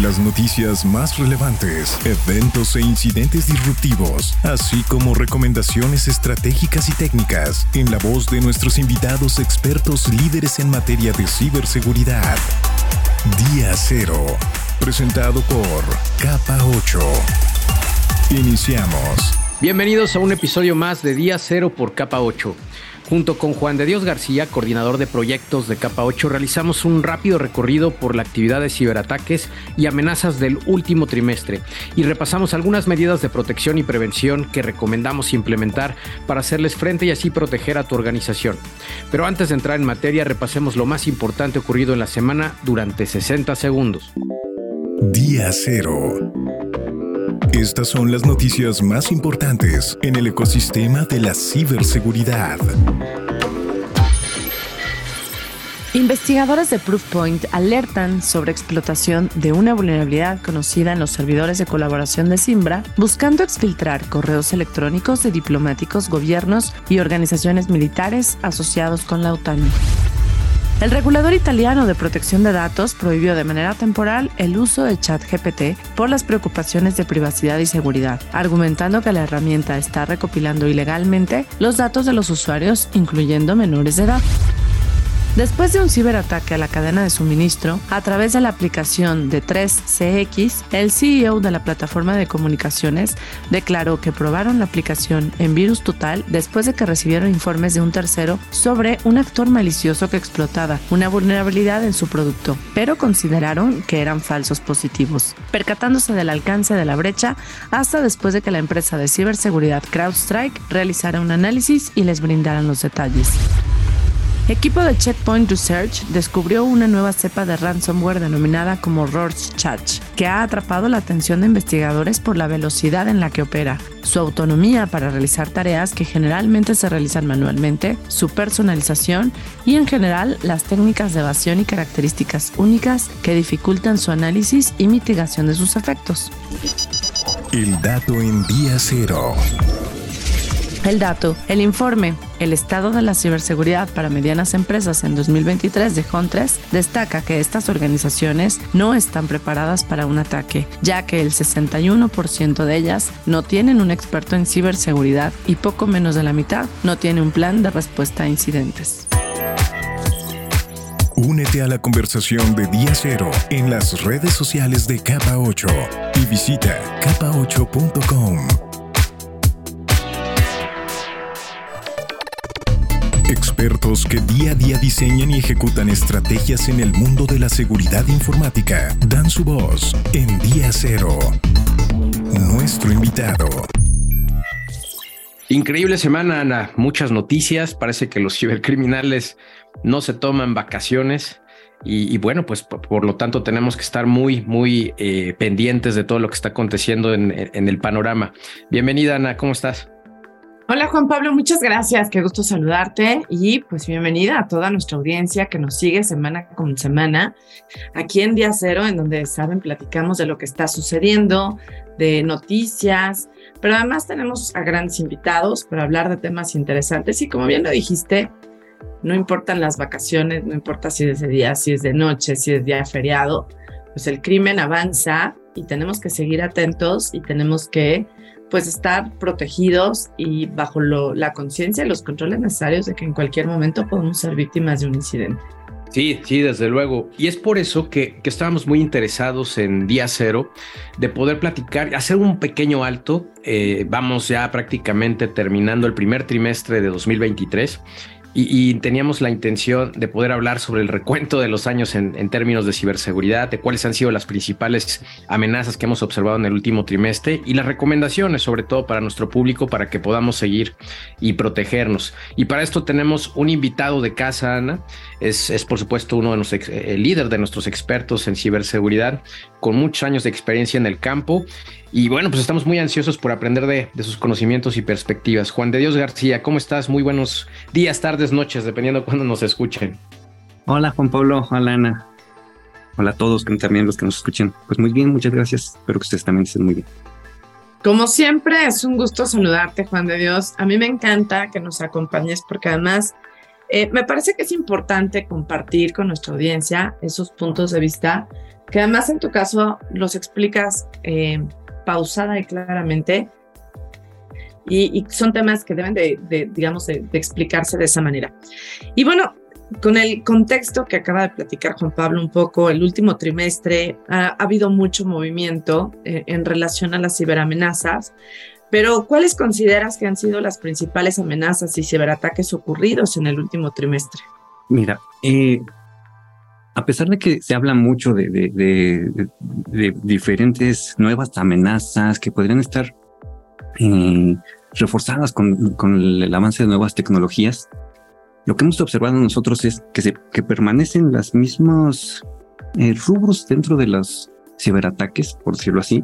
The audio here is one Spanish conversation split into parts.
Las noticias más relevantes, eventos e incidentes disruptivos, así como recomendaciones estratégicas y técnicas en la voz de nuestros invitados expertos líderes en materia de ciberseguridad. Día Cero, presentado por Capa 8. Iniciamos. Bienvenidos a un episodio más de Día Cero por Capa 8. Junto con Juan de Dios García, coordinador de proyectos de Capa 8, realizamos un rápido recorrido por la actividad de ciberataques y amenazas del último trimestre y repasamos algunas medidas de protección y prevención que recomendamos implementar para hacerles frente y así proteger a tu organización. Pero antes de entrar en materia, repasemos lo más importante ocurrido en la semana durante 60 segundos. Día Cero. Estas son las noticias más importantes en el ecosistema de la ciberseguridad. Investigadores de Proofpoint alertan sobre explotación de una vulnerabilidad conocida en los servidores de colaboración de Simbra, buscando exfiltrar correos electrónicos de diplomáticos, gobiernos y organizaciones militares asociados con la OTAN. El regulador italiano de protección de datos prohibió de manera temporal el uso de ChatGPT por las preocupaciones de privacidad y seguridad, argumentando que la herramienta está recopilando ilegalmente los datos de los usuarios, incluyendo menores de edad. Después de un ciberataque a la cadena de suministro, a través de la aplicación de 3CX, el CEO de la plataforma de comunicaciones declaró que probaron la aplicación en virus total después de que recibieron informes de un tercero sobre un actor malicioso que explotaba una vulnerabilidad en su producto, pero consideraron que eran falsos positivos, percatándose del alcance de la brecha hasta después de que la empresa de ciberseguridad CrowdStrike realizara un análisis y les brindaran los detalles. Equipo de Checkpoint Research descubrió una nueva cepa de ransomware denominada como Rorschach, que ha atrapado la atención de investigadores por la velocidad en la que opera, su autonomía para realizar tareas que generalmente se realizan manualmente, su personalización y en general las técnicas de evasión y características únicas que dificultan su análisis y mitigación de sus efectos. El dato en día cero. El dato, el informe, el estado de la ciberseguridad para medianas empresas en 2023 de Huntress destaca que estas organizaciones no están preparadas para un ataque, ya que el 61% de ellas no tienen un experto en ciberseguridad y poco menos de la mitad no tiene un plan de respuesta a incidentes. Únete a la conversación de Día Cero en las redes sociales de Capa 8 y visita capa8.com. Que día a día diseñan y ejecutan estrategias en el mundo de la seguridad informática dan su voz en Día Cero. Nuestro invitado. Increíble semana, Ana. Muchas noticias. Parece que los cibercriminales no se toman vacaciones. Y, bueno, pues por, lo tanto tenemos que estar muy, muy eh, pendientes de todo lo que está aconteciendo en, en el panorama. Bienvenida, Ana. ¿Cómo estás? Hola Juan Pablo, muchas gracias, qué gusto saludarte y pues bienvenida a toda nuestra audiencia que nos sigue semana con semana aquí en Día Cero, en donde saben, platicamos de lo que está sucediendo, de noticias, pero además tenemos a grandes invitados para hablar de temas interesantes. Y como bien lo dijiste, no importan las vacaciones, no importa si es de día, si es de noche, si es día feriado, pues el crimen avanza y tenemos que seguir atentos y tenemos que pues estar protegidos y bajo la conciencia y los controles necesarios de que en cualquier momento podemos ser víctimas de un incidente. Sí, sí, desde luego. Y es por eso que, que, estábamos muy interesados en día cero de poder platicar, hacer un pequeño alto. Eh, vamos ya prácticamente terminando el primer trimestre de 2023 y, teníamos la intención de poder hablar sobre el recuento de los años en, términos de ciberseguridad, de cuáles han sido las principales amenazas que hemos observado en el último trimestre y las recomendaciones, sobre todo para nuestro público, para que podamos seguir y protegernos. Y para esto tenemos un invitado de casa, Ana. Es, es por supuesto uno de los el líder de nuestros expertos en ciberseguridad, con muchos años de experiencia en el campo y bueno, pues estamos muy ansiosos por aprender de, sus conocimientos y perspectivas. Juan de Dios García, ¿cómo estás? Muy buenos días, tardes, noches, dependiendo de cuándo nos escuchen. Hola Juan Pablo, hola Ana. Hola a todos, también los que nos escuchen. Pues muy bien, muchas gracias. Espero que ustedes también estén muy bien. Como siempre, es un gusto saludarte, Juan de Dios. A mí me encanta que nos acompañes porque además eh, me parece que es importante compartir con nuestra audiencia esos puntos de vista que además en tu caso los explicas eh, pausada y claramente y, son temas que deben de, digamos, de, explicarse de esa manera. Y bueno, con el contexto que acaba de platicar Juan Pablo un poco, el último trimestre ha, habido mucho movimiento eh, en relación a las ciberamenazas, pero ¿cuáles consideras que han sido las principales amenazas y ciberataques ocurridos en el último trimestre? Mira, eh, a pesar de que se habla mucho de, diferentes nuevas amenazas que podrían estar eh, reforzadas con, el avance de nuevas tecnologías, lo que hemos observado nosotros es que, permanecen los mismos eh, rubros dentro de los ciberataques, por decirlo así.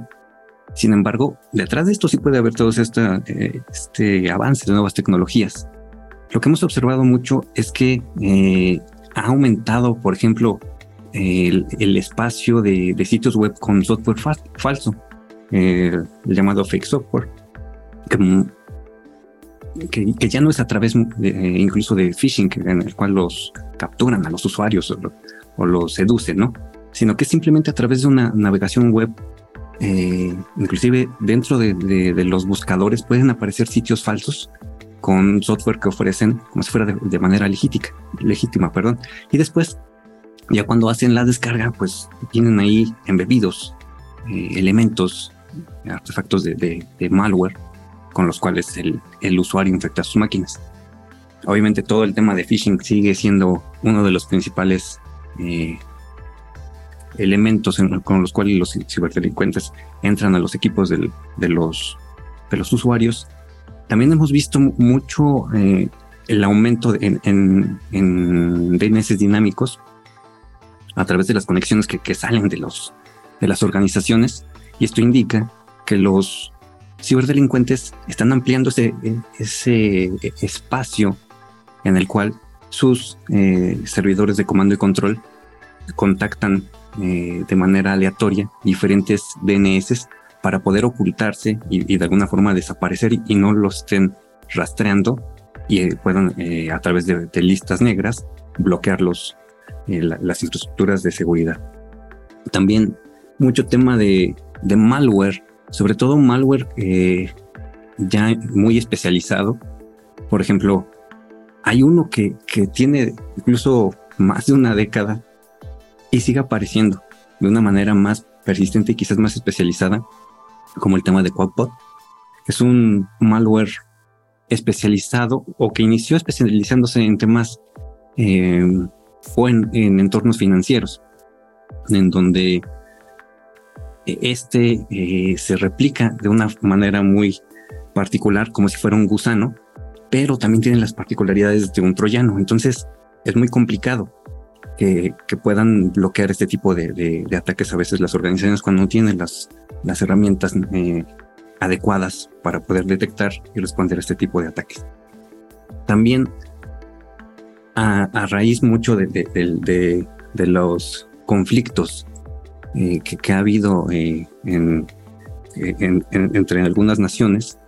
Sin embargo, detrás de esto sí puede haber todo eh, este avance de nuevas tecnologías. Lo que hemos observado mucho es que ha aumentado, por ejemplo, el, espacio de, sitios web con software falso, el llamado fake software, que ya no es a través incluso de phishing, en el cual los capturan a los usuarios o, los seducen, ¿no? Sino que simplemente a través de una navegación web, eh, inclusive dentro de, los buscadores pueden aparecer sitios falsos con software que ofrecen como si fuera de, manera legítima, legítima, perdón. Y después, ya cuando hacen la descarga, pues tienen ahí embebidos eh, elementos, artefactos de malware con los cuales el, el usuario infecta sus máquinas. Obviamente todo el tema de phishing sigue siendo uno de los principales eh, elementos con los cuales los ciberdelincuentes entran a los equipos de, los, de los usuarios. También hemos visto mucho eh, el aumento en, en, DNS dinámicos a través de las conexiones que, salen de, los, de las organizaciones. Y esto indica que los ciberdelincuentes están ampliando ese, ese espacio en el cual sus eh, servidores de comando y control contactan eh, de manera aleatoria diferentes DNS para poder ocultarse y, de alguna forma desaparecer y, no los estén rastreando y eh, puedan a través de, listas negras bloquear los, las infraestructuras de seguridad. También mucho tema de, de malware sobre todo malware eh, ya muy especializado. Por ejemplo, hay uno que, que tiene incluso más de una década y sigue apareciendo de una manera más persistente y quizás más especializada, como el tema de Quadbot. Es un malware especializado o que inició especializándose en temas eh, o en, en, entornos financieros, en donde este eh, se replica de una manera muy particular, como si fuera un gusano, pero también tiene las particularidades de un troyano. Entonces es muy complicado que, puedan bloquear este tipo de, ataques a veces las organizaciones cuando no tienen las, las herramientas eh, adecuadas para poder detectar y responder a este tipo de ataques. También a, raíz mucho de, los conflictos eh, que, ha habido eh, en, entre algunas naciones,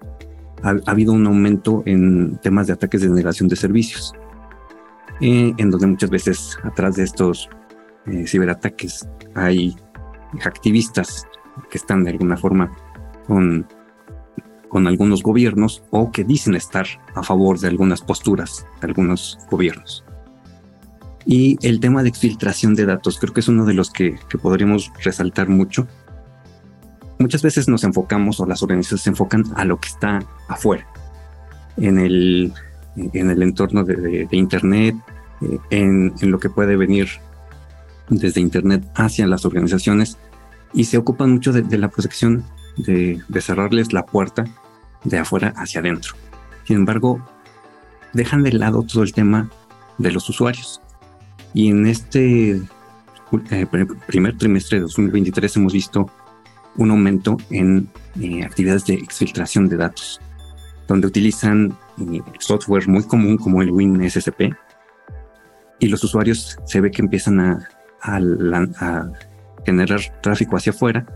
ha, habido un aumento en temas de ataques de negación de servicios, en donde muchas veces atrás de estos ciberataques hay activistas que están de alguna forma con, con algunos gobiernos o que dicen estar a favor de algunas posturas de algunos gobiernos. Y el tema de exfiltración de datos creo que es uno de los que, podríamos resaltar mucho. Muchas veces nos enfocamos o las organizaciones se enfocan a lo que está afuera, en el, en el entorno de, Internet, eh, en, lo que puede venir desde Internet hacia las organizaciones y se ocupan mucho de, la protección de, de, cerrarles la puerta de afuera hacia adentro. Sin embargo, dejan de lado todo el tema de los usuarios. Y en este eh, primer trimestre de 2023 hemos visto un aumento en eh, actividades de exfiltración de datos, donde utilizan eh, software muy común como el WinSCP y los usuarios se ve que empiezan a, a, generar tráfico hacia afuera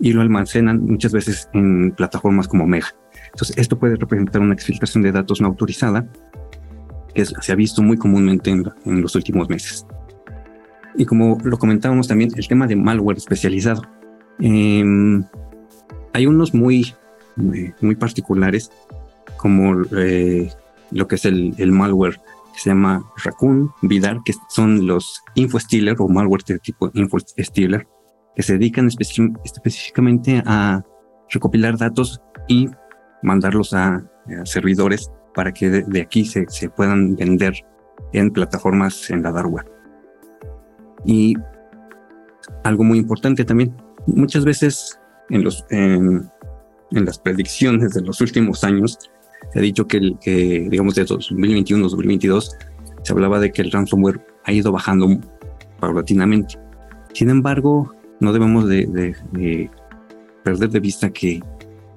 y lo almacenan muchas veces en plataformas como Mega. Entonces, esto puede representar una exfiltración de datos no autorizada que se ha visto muy comúnmente en, los últimos meses. Y como lo comentábamos también, el tema de malware especializado. Em, hay unos muy, muy, particulares, como eh, lo que es el, el, malware que se llama Raccoon, Vidar, que son los InfoStealer o malware de tipo InfoStealer, que se dedican específicamente a recopilar datos y mandarlos a, servidores para que de, aquí se, puedan vender en plataformas en la dark web. Y algo muy importante también, muchas veces en, los, en, las predicciones de los últimos años se ha dicho que, el, que digamos, de 2021-2022 se hablaba de que el ransomware ha ido bajando paulatinamente. Sin embargo, no debemos de, perder de vista que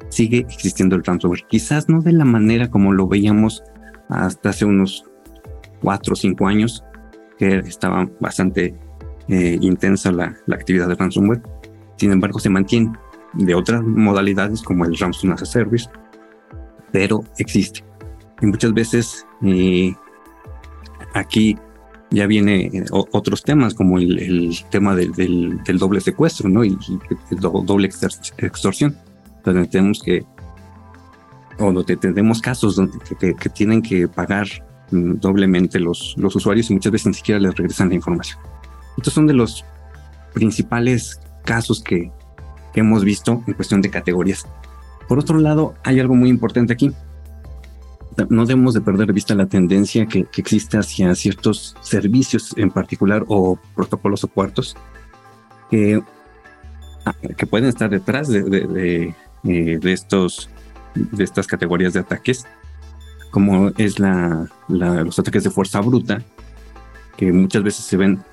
sigue existiendo el ransomware. Quizás no de la manera como lo veíamos hasta hace unos cuatro o cinco años, que estaba bastante eh, intensa la, actividad de ransomware. Sin embargo, se mantiene de otras modalidades como el ransomware as a service, pero existe. Y muchas veces eh, aquí ya viene eh, otros temas como el, tema del, doble secuestro, ¿no? Y, el doble extorsión. Donde tenemos que, o donde tenemos casos donde que, tienen que pagar mm, doblemente los, los usuarios y muchas veces ni siquiera les regresan la información. Estos son de los principales casos que, que hemos visto en cuestión de categorías. Por otro lado, hay algo muy importante aquí. No debemos de perder de vista la tendencia que, existe hacia ciertos servicios en particular o protocolos o cuartos que, ah, que pueden estar detrás de, de, eh, estos de estas categorías de ataques como es la, los ataques de fuerza bruta que muchas veces se ven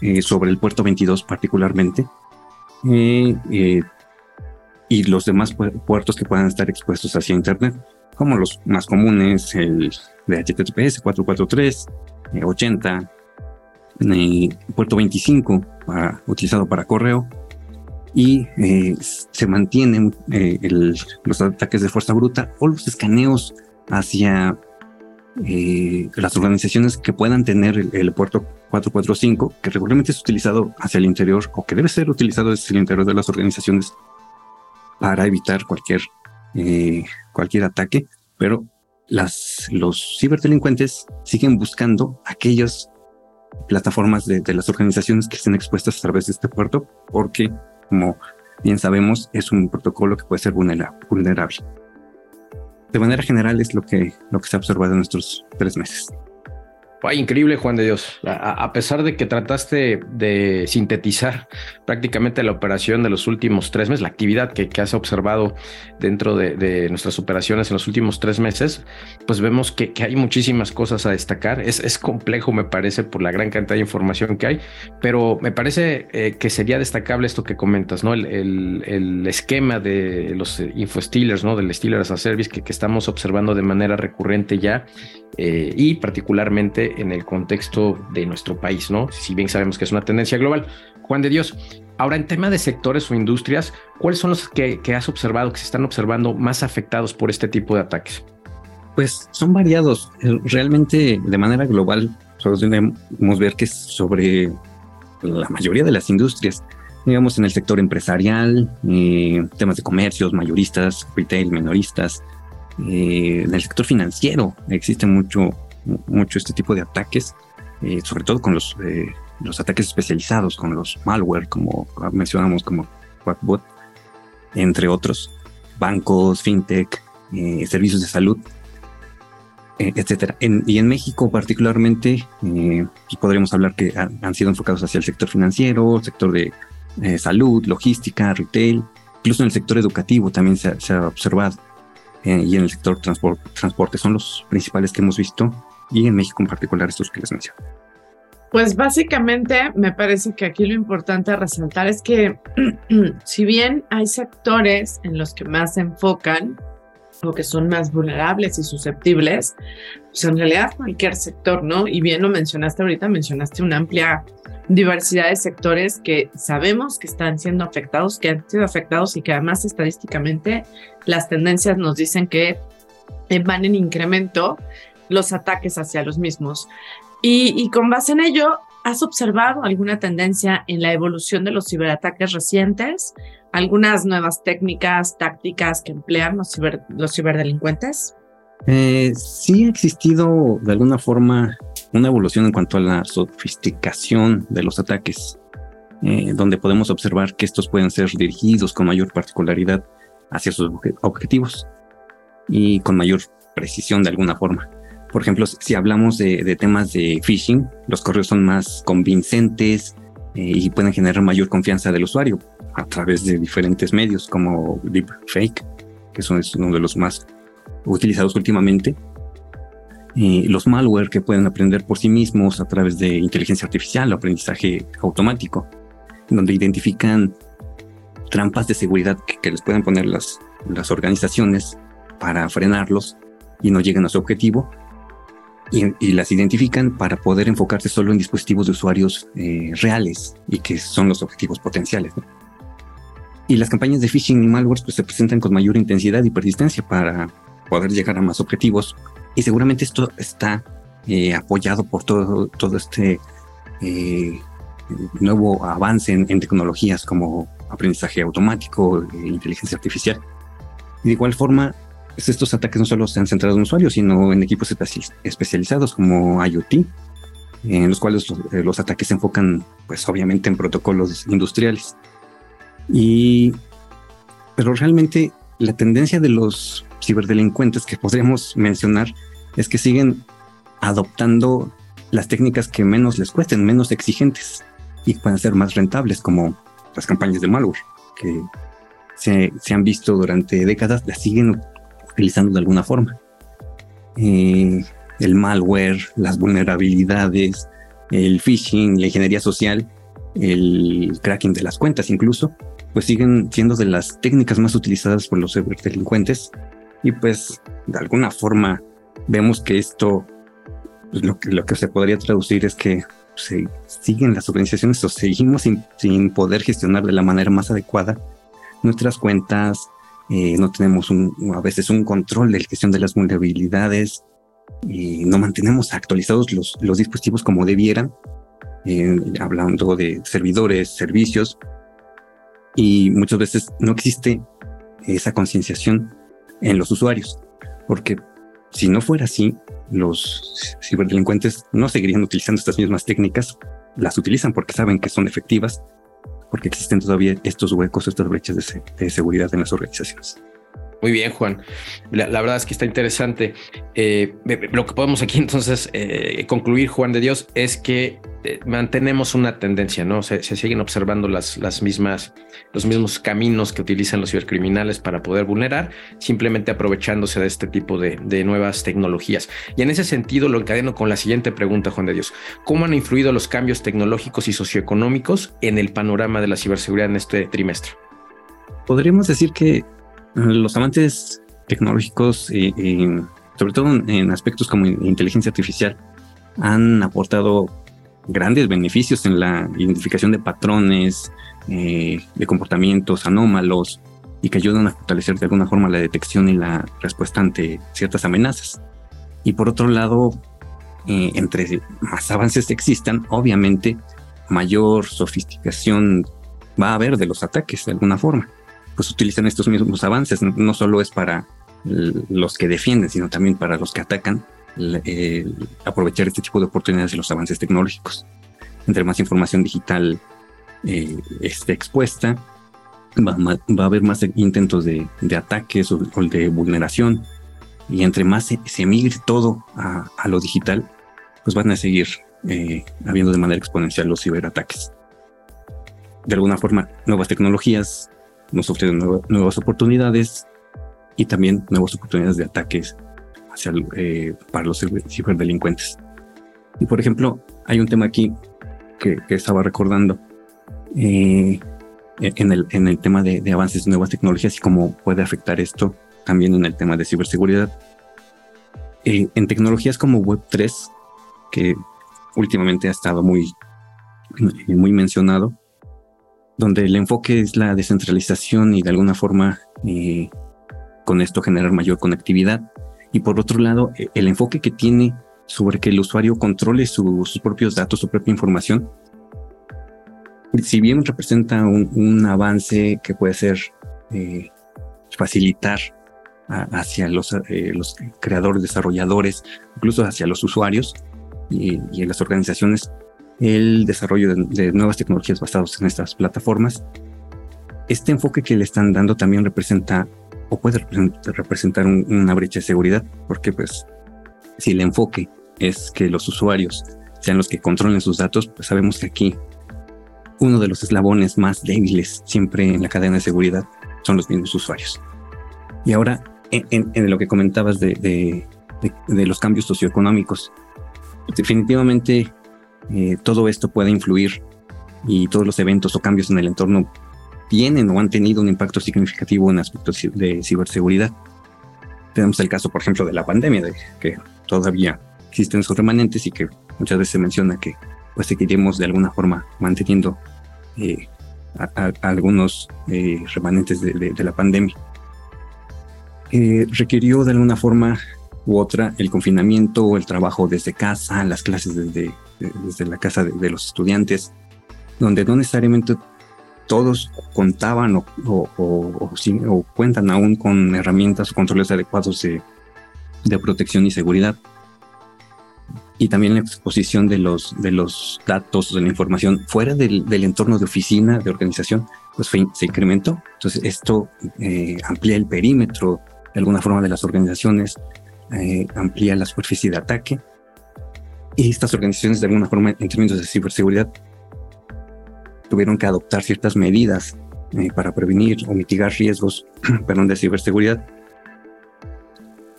eh, sobre el puerto 22 particularmente eh, y los demás puertos que puedan estar expuestos hacia internet como los más comunes, el de HTTPS 443, 80, puerto 25 utilizado para correo y eh, se mantienen eh, los ataques de fuerza bruta o los escaneos hacia eh, las organizaciones que puedan tener el, el, puerto 445, que regularmente es utilizado hacia el interior o que debe ser utilizado hacia el interior de las organizaciones para evitar cualquier eh, cualquier ataque, pero los ciberdelincuentes siguen buscando aquellas plataformas de, las organizaciones que estén expuestas a través de este puerto, porque, como bien sabemos, es un protocolo que puede ser vulnerable. De manera general es lo que, lo que se ha observado en estos tres meses. Ay, increíble, Juan de Dios. A, pesar de que trataste de sintetizar prácticamente la operación de los últimos tres meses, la actividad que, has observado dentro de, nuestras operaciones en los últimos tres meses, pues vemos que, hay muchísimas cosas a destacar. Es, complejo, me parece, por la gran cantidad de información que hay, pero me parece eh, que sería destacable esto que comentas, ¿no? El, esquema de los infostealers, ¿no? Del Stealer as a Service que estamos observando de manera recurrente ya eh, y particularmente en el contexto de nuestro país, ¿no? Si bien sabemos que es una tendencia global. Juan de Dios, ahora en tema de sectores o industrias, ¿cuáles son los que, has observado, que se están observando más afectados por este tipo de ataques? Pues son variados. Eh, realmente de manera global, podemos ver que es sobre la mayoría de las industrias, digamos en el sector empresarial, eh, temas de comercios, mayoristas, retail, menoristas, eh, en el sector financiero existe mucho, mucho este tipo de ataques, eh, sobre todo con los, eh, los ataques especializados, con los malware, como mencionamos, como Quackbot, entre otros, bancos, fintech, servicios de salud, etcétera. y en México particularmente, pues podríamos hablar que han, sido enfocados hacia el sector financiero, el sector de salud, logística, retail, incluso en el sector educativo también se ha observado. Eh, y en el sector transporte, transporte son los principales que hemos visto y en México en particular estos que les menciono. Pues básicamente me parece que aquí lo importante a resaltar es que si bien hay sectores en los que más se enfocan o que son más vulnerables y susceptibles, pues en realidad cualquier sector, ¿no? Y bien lo mencionaste ahorita, mencionaste una amplia diversidad de sectores que sabemos que están siendo afectados, que han sido afectados y que además estadísticamente las tendencias nos dicen que van en incremento los ataques hacia los mismos. Y, y con base en ello, ¿has observado alguna tendencia en la evolución de los ciberataques recientes? ¿Algunas nuevas técnicas, tácticas que emplean los, los ciberdelincuentes? Eh, sí ha existido de alguna forma una evolución en cuanto a la sofisticación de los ataques, eh, donde podemos observar que estos pueden ser dirigidos con mayor particularidad hacia sus objetivos y con mayor precisión de alguna forma. Por ejemplo, si hablamos de, temas de phishing, los correos son más convincentes eh, y pueden generar mayor confianza del usuario a través de diferentes medios como deepfake, que son uno de los más utilizados últimamente. y los malware que pueden aprender por sí mismos a través de inteligencia artificial o aprendizaje automático, donde identifican trampas de seguridad que, les pueden poner las, las organizaciones para frenarlos y no lleguen a su objetivo y, las identifican para poder enfocarse solo en dispositivos de usuarios eh, reales y que son los objetivos potenciales. Y las campañas de phishing y malware pues, se presentan con mayor intensidad y persistencia para poder llegar a más objetivos. Y seguramente esto está eh, apoyado por todo, todo este eh, nuevo avance en, tecnologías como aprendizaje automático, e inteligencia artificial. Y de igual forma, pues, estos ataques no solo se han centrado en usuarios, sino en equipos especializados como IoT, en los cuales eh, los, ataques se enfocan, pues obviamente, en protocolos industriales. Y, pero realmente la tendencia de los ciberdelincuentes que podríamos mencionar es que siguen adoptando las técnicas que menos les cuesten, menos exigentes y pueden ser más rentables, como las campañas de malware, que se, se han visto durante décadas, las siguen utilizando de alguna forma. Eh, el malware, las vulnerabilidades, el phishing, la ingeniería social, el cracking de las cuentas incluso, pues siguen siendo de las técnicas más utilizadas por los ciberdelincuentes y pues de alguna forma vemos que esto, pues, lo, que, lo que se podría traducir es que se siguen las organizaciones o seguimos sin, sin poder gestionar de la manera más adecuada nuestras cuentas, eh, no tenemos a veces un control de la gestión de las vulnerabilidades. Y no mantenemos actualizados los, los dispositivos como debieran, eh, hablando de servidores, servicios, y muchas veces no existe esa concienciación en los usuarios, porque si no fuera así, los ciberdelincuentes no seguirían utilizando estas mismas técnicas, las utilizan porque saben que son efectivas porque existen todavía estos huecos, estas brechas de, seguridad en las organizaciones. Muy bien, Juan. La, verdad es que está interesante. Eh, lo que podemos aquí entonces eh, concluir, Juan de Dios, es que eh, mantenemos una tendencia, ¿no? Se, siguen observando las, las mismas, los mismos caminos que utilizan los cibercriminales para poder vulnerar, simplemente aprovechándose de este tipo de, de nuevas tecnologías. Y en ese sentido lo encadeno con la siguiente pregunta, Juan de Dios. ¿Cómo han influido los cambios tecnológicos y socioeconómicos en el panorama de la ciberseguridad en este trimestre? Podríamos decir que los avances tecnológicos, y, sobre todo en aspectos como inteligencia artificial, han aportado grandes beneficios en la identificación de patrones, eh, de comportamientos anómalos y que ayudan a fortalecer de alguna forma la detección y la respuesta ante ciertas amenazas. Y por otro lado, eh, entre más avances existan, obviamente mayor sofisticación va a haber de los ataques de alguna forma pues utilizan estos mismos avances. No solo es para los que defienden, sino también para los que atacan, eh, aprovechar este tipo de oportunidades de los avances tecnológicos. Entre más información digital eh, esté expuesta, va, a haber más intentos de, ataques o, de vulneración. Y entre más se, migre todo a, lo digital, pues van a seguir eh, habiendo de manera exponencial los ciberataques. De alguna forma, nuevas tecnologías nos ofrecen nuevas oportunidades y también nuevas oportunidades de ataques eh, para los ciberdelincuentes. Y por ejemplo, hay un tema aquí que, estaba recordando eh, en, el, en el tema de, avances de nuevas tecnologías y cómo puede afectar esto también en el tema de ciberseguridad. Eh, en tecnologías como Web3, que últimamente ha estado muy muy mencionado, donde el enfoque es la descentralización y de alguna forma eh, con esto generar mayor conectividad. Y por otro lado, e, el enfoque que tiene sobre que el usuario controle sus propios datos, su propia información, si bien representa un, avance que puede ser eh, facilitar hacia eh, los creadores, desarrolladores, incluso hacia los usuarios y, en las organizaciones, el desarrollo de, nuevas tecnologías basadas en estas plataformas. Este enfoque que le están dando también representa o puede representar una brecha de seguridad, porque pues si el enfoque es que los usuarios sean los que controlen sus datos, pues sabemos que aquí uno de los eslabones más débiles siempre en la cadena de seguridad son los mismos usuarios. Y ahora, en, lo que comentabas de, los cambios socioeconómicos, definitivamente eh, todo esto puede influir y todos los eventos o cambios en el entorno tienen o han tenido un impacto significativo en aspectos de ciberseguridad. Tenemos el caso, por ejemplo, de la pandemia, de que todavía existen sus remanentes y que muchas veces se menciona que pues seguiremos de alguna forma manteniendo eh, algunos eh, remanentes de, la pandemia. Eh, requirió de alguna forma u otra el confinamiento, el trabajo desde casa, las clases desde, desde la casa de, los estudiantes, donde no necesariamente todos contaban o, o, cuentan aún con herramientas o controles adecuados de, protección y seguridad. Y también la exposición de los, de los datos, de la información fuera del, entorno de oficina, de organización, pues se incrementó. Entonces esto eh, amplía el perímetro de alguna forma de las organizaciones, eh, amplía la superficie de ataque. Y estas organizaciones de alguna forma en términos de ciberseguridad tuvieron que adoptar ciertas medidas eh, para prevenir o mitigar riesgos perdón, de ciberseguridad.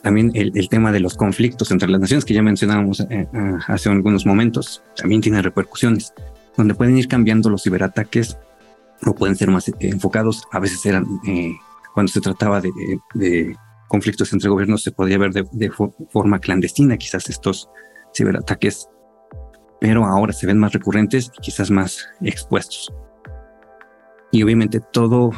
También el, tema de los conflictos entre las naciones que ya mencionábamos eh, eh, hace algunos momentos también tiene repercusiones, donde pueden ir cambiando los ciberataques o pueden ser más enfocados. A veces eran, cuando se trataba de, conflictos entre gobiernos, se podía ver de, de forma clandestina quizás estos ciberataques pero ahora se ven más recurrentes y quizás más expuestos. Y obviamente todo,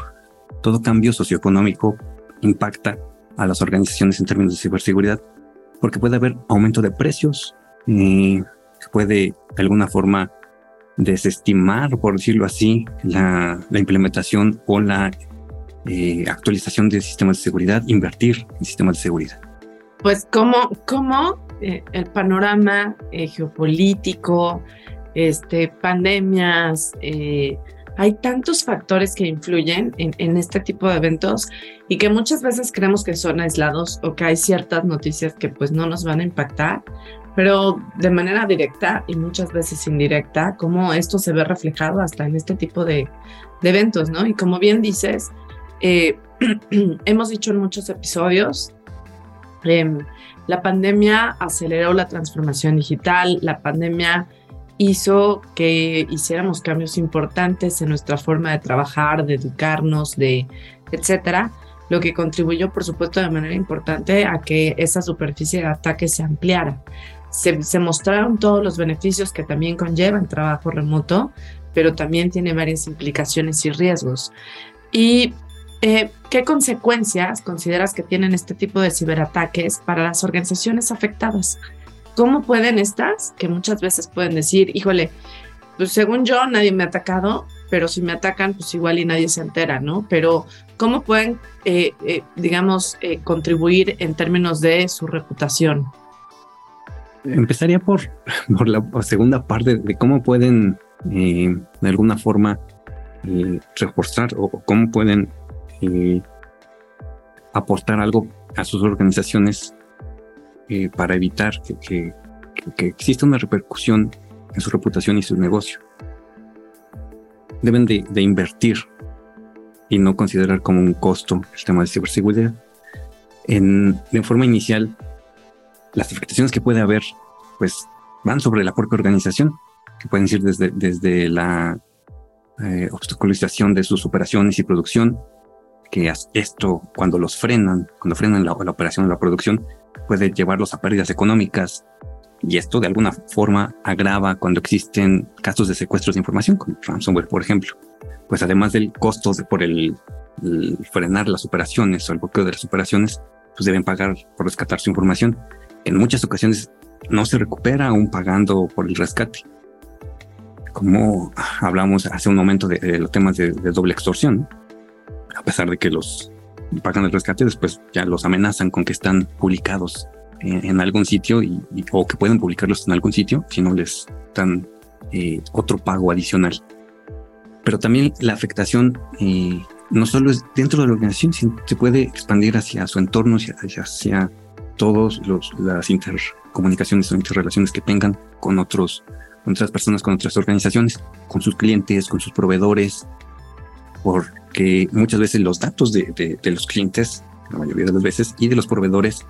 todo cambio socioeconómico impacta a las organizaciones en términos de ciberseguridad, porque puede haber aumento de precios, eh, puede de alguna forma desestimar, por decirlo así, la, implementación o la eh, actualización de sistemas de seguridad, invertir en sistemas de seguridad. Pues, ¿cómo, cómo eh, el panorama eh, geopolítico, este, pandemias, eh, hay tantos factores que influyen en, este tipo de eventos y que muchas veces creemos que son aislados o que hay ciertas noticias que pues no nos van a impactar, pero de manera directa y muchas veces indirecta, cómo esto se ve reflejado hasta en este tipo de, de eventos, ¿no? Y como bien dices, hemos dicho en muchos episodios, em, la pandemia aceleró la transformación digital, la pandemia hizo que hiciéramos cambios importantes en nuestra forma de trabajar, de educarnos, de etcétera, lo que contribuyó, por supuesto, de manera importante a que esa superficie de ataque se ampliara. Se, se mostraron todos los beneficios que también conlleva el trabajo remoto, pero también tiene varias implicaciones y riesgos. Y eh, ¿Qué consecuencias consideras que tienen este tipo de ciberataques para las organizaciones afectadas? ¿Cómo pueden estas, que muchas veces pueden decir, híjole, pues según yo nadie me ha atacado, pero si me atacan, pues igual y nadie se entera, ¿no? Pero ¿cómo pueden, eh, eh, digamos, contribuir en términos de su reputación? Empezaría por, por la segunda parte de cómo pueden, de alguna forma, reforzar o cómo pueden eh, aportar algo a sus organizaciones eh, para evitar que, exista una repercusión en su reputación y su negocio. Deben de, invertir y no considerar como un costo el tema de ciberseguridad. En, de forma inicial, las afectaciones que puede haber, pues van sobre la propia organización, que pueden ir desde, desde la eh, obstaculización de sus operaciones y producción, que esto, cuando los frenan, cuando frenan la, operación o la producción, puede llevarlos a pérdidas económicas, Y esto de alguna forma agrava cuando existen casos de secuestros de información, como ransomware, por ejemplo. Pues además del costo de, por el, frenar las operaciones o el bloqueo de las operaciones, pues deben pagar por rescatar su información. En muchas ocasiones no se recupera aún pagando por el rescate. Como hablamos hace un momento de, los temas de, doble extorsión, a pesar de que los pagan el rescate, después ya los amenazan con que están publicados en, algún sitio y, o que pueden publicarlos en algún sitio si no les dan eh, otro pago adicional. Pero también la afectación eh, no solo es dentro de la organización, sino se puede expandir hacia su entorno, hacia, hacia todas las intercomunicaciones o interrelaciones que tengan con otros, con otras personas, con otras organizaciones, con sus clientes, con sus proveedores, porque muchas veces los datos de, los clientes, la mayoría de las veces, y de los proveedores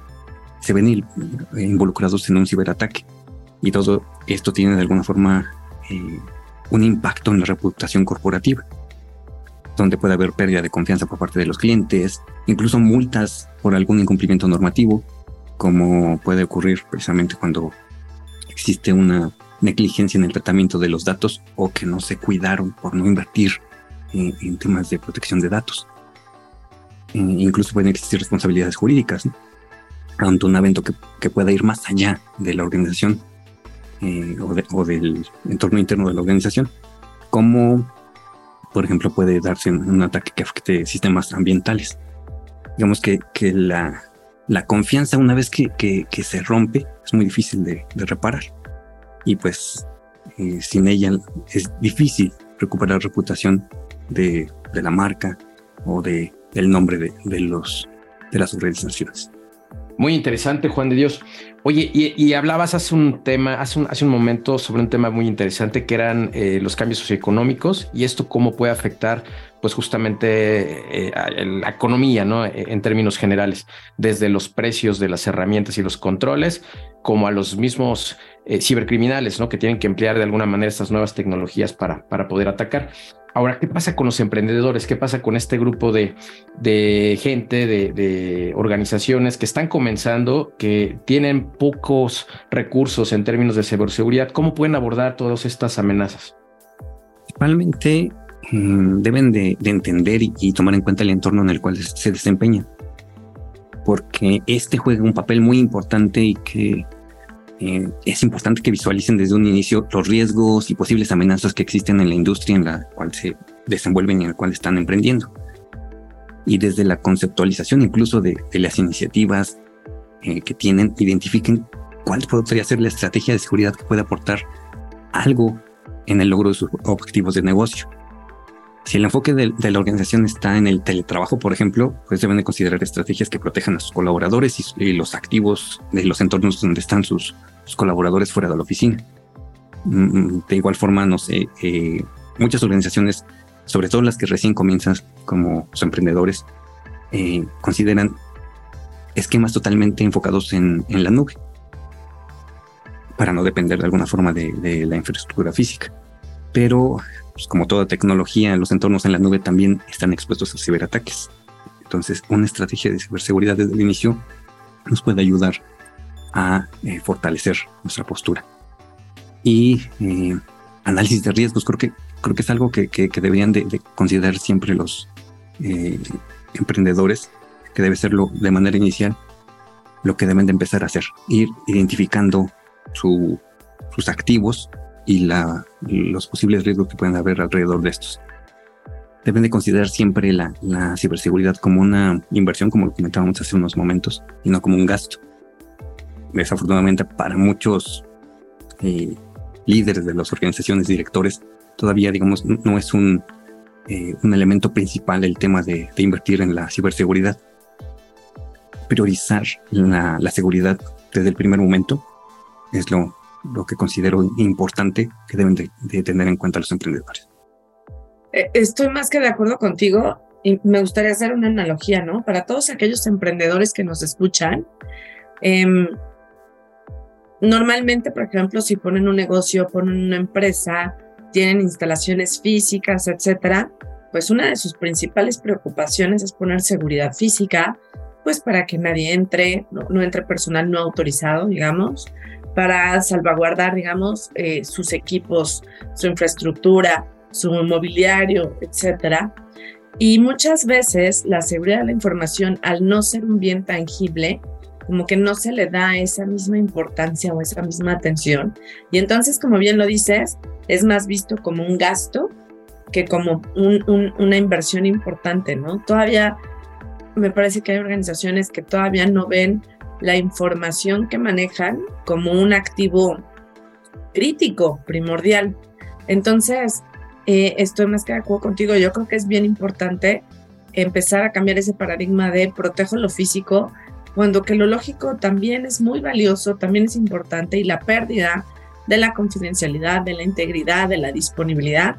se ven involucrados en un ciberataque. Y todo esto tiene de alguna forma eh, un impacto en la reputación corporativa, donde puede haber pérdida de confianza por parte de los clientes, incluso multas por algún incumplimiento normativo, como puede ocurrir precisamente cuando existe una negligencia en el tratamiento de los datos o que no se cuidaron por no invertir en, temas de protección de datos. E incluso pueden existir responsabilidades jurídicas. ¿no? ante un evento que, pueda ir más allá de la organización eh, o, del entorno interno de la organización, como por ejemplo puede darse un, ataque que afecte sistemas ambientales. Digamos que, que la, la, confianza una vez que, que, se rompe es muy difícil de, reparar y pues eh, sin ella es difícil recuperar reputación de, de la marca o de, del nombre de, de, los, de las organizaciones. Muy interesante, Juan de Dios. Oye, y, hablabas hace un tema, hace un, hace un momento sobre un tema muy interesante que eran eh, los cambios socioeconómicos y esto cómo puede afectar, pues justamente eh, la economía, ¿no? E, en términos generales, desde los precios de las herramientas y los controles, como a los mismos eh, cibercriminales, ¿no? Que tienen que emplear de alguna manera estas nuevas tecnologías para, para poder atacar. Ahora, ¿qué pasa con los emprendedores? ¿Qué pasa con este grupo de, gente, de, organizaciones que están comenzando, que tienen pocos recursos en términos de ciberseguridad? ¿Cómo pueden abordar todas estas amenazas? Principalmente mm, deben de, entender y, tomar en cuenta el entorno en el cual se desempeñan, porque este juega un papel muy importante y que eh, es importante que visualicen desde un inicio los riesgos y posibles amenazas que existen en la industria en la cual se desenvuelven y en la cual están emprendiendo. Y desde la conceptualización incluso de, las iniciativas eh, que tienen, identifiquen cuál podría ser la estrategia de seguridad que puede aportar algo en el logro de sus objetivos de negocio. Si el enfoque de, la organización está en el teletrabajo, por ejemplo, pues deben de considerar estrategias que protejan a sus colaboradores y, los activos de los entornos donde están sus, colaboradores fuera de la oficina. Mm, mm, de igual forma, no sé, eh, muchas organizaciones, sobre todo las que recién comienzan como emprendedores, eh, consideran esquemas totalmente enfocados en, la nube para no depender de alguna forma de, de la infraestructura física. Pero pues, como toda tecnología, los entornos en la nube también están expuestos a ciberataques. Entonces, una estrategia de ciberseguridad desde el inicio nos puede ayudar a eh, fortalecer nuestra postura. Y eh, análisis de riesgos, creo que, creo que es algo que, deberían de, considerar siempre los eh, emprendedores, que debe serlo de manera inicial, lo que deben de empezar a hacer, ir identificando sus activos y la, los posibles riesgos que pueden haber alrededor de estos. Deben de considerar siempre la, la ciberseguridad como una inversión, como lo comentábamos hace unos momentos, y no como un gasto. Desafortunadamente para muchos eh, líderes de las organizaciones, directores, todavía, digamos, no es un, eh, un elemento principal el tema de, de, invertir en la ciberseguridad. Priorizar la, la seguridad desde el primer momento es lo, lo que considero importante que deben de, tener en cuenta los emprendedores. Eh, estoy más que de acuerdo contigo y me gustaría hacer una analogía, ¿no? Para todos aquellos emprendedores que nos escuchan, em, normalmente, por ejemplo, si ponen un negocio, ponen una empresa, tienen instalaciones físicas, etcétera, pues una de sus principales preocupaciones es poner seguridad física, pues para que nadie entre, no entre personal no autorizado, digamos, para salvaguardar, digamos, eh, sus equipos, su infraestructura, su mobiliario, etcétera. Y muchas veces la seguridad de la información, al no ser un bien tangible, como que no se le da esa misma importancia o esa misma atención. Y entonces, como bien lo dices, es más visto como un gasto que como una inversión importante, ¿no? Todavía me parece que hay organizaciones que todavía no ven la información que manejan como un activo crítico, primordial. Entonces, eh, estoy más que de acuerdo contigo. Yo creo que es bien importante empezar a cambiar ese paradigma de protejo lo físico, cuando que lo lógico también es muy valioso, también es importante y la pérdida de la confidencialidad, de la integridad, de la disponibilidad,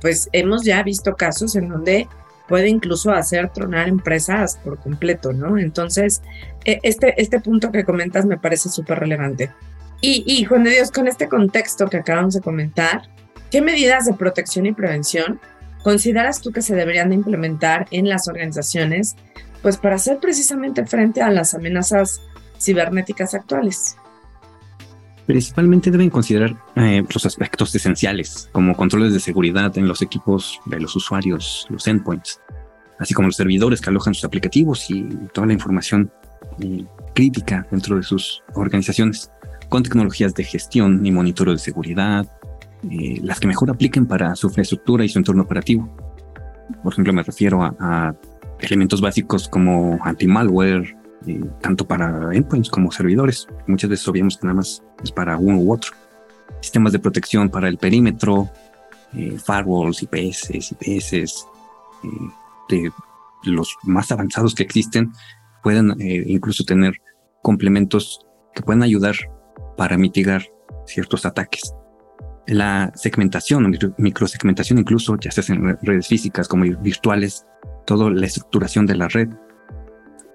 pues hemos ya visto casos en donde puede incluso hacer tronar empresas por completo, ¿no? Entonces, e, este, este punto que comentas me parece súper relevante. Y, y Juan de Dios, con este contexto que acabamos de comentar, ¿qué medidas de protección y prevención consideras tú que se deberían de implementar en las organizaciones, pues para hacer precisamente frente a las amenazas cibernéticas actuales? Principalmente deben considerar eh, los aspectos esenciales, como controles de seguridad en los equipos de los usuarios, los endpoints, así como los servidores que alojan sus aplicativos y toda la información eh, crítica dentro de sus organizaciones, con tecnologías de gestión y monitoreo de seguridad, eh, las que mejor apliquen para su infraestructura y su entorno operativo. Por ejemplo, me refiero a, a elementos básicos como anti-malware, tanto para endpoints como servidores. Muchas veces obviamos que nada más es para uno u otro. Sistemas de protección para el perímetro, eh, firewalls, IPS, IPS, eh, de los más avanzados que existen, pueden eh, incluso tener complementos que pueden ayudar para mitigar ciertos ataques. La segmentación, microsegmentación incluso, ya sea en redes físicas como virtuales, toda la estructuración de la red,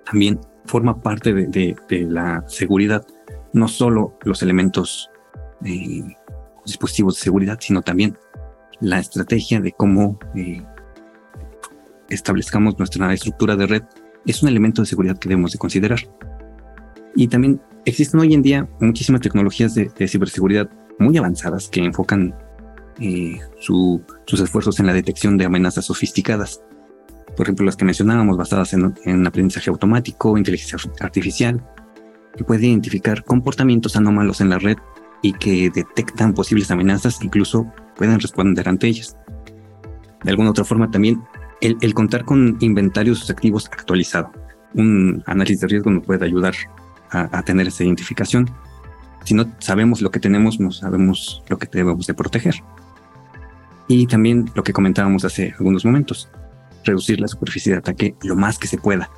también forma parte de, la seguridad, no solo los elementos eh, dispositivos de seguridad, sino también la estrategia de cómo eh, establezcamos nuestra estructura de red es un elemento de seguridad que debemos de considerar. Y también existen hoy en día muchísimas tecnologías de, ciberseguridad muy avanzadas que enfocan eh, sus esfuerzos en la detección de amenazas sofisticadas por ejemplo, las que mencionábamos basadas en, aprendizaje automático, inteligencia artificial, que puede identificar comportamientos anómalos en la red y que detectan posibles amenazas, incluso pueden responder ante ellas. De alguna otra forma también, el, contar con inventarios activos actualizado. Un análisis de riesgo nos puede ayudar a, a tener esa identificación. Si no sabemos lo que tenemos, no sabemos lo que debemos de proteger. Y también lo que comentábamos hace algunos momentos, reducir la superficie de ataque lo más que se pueda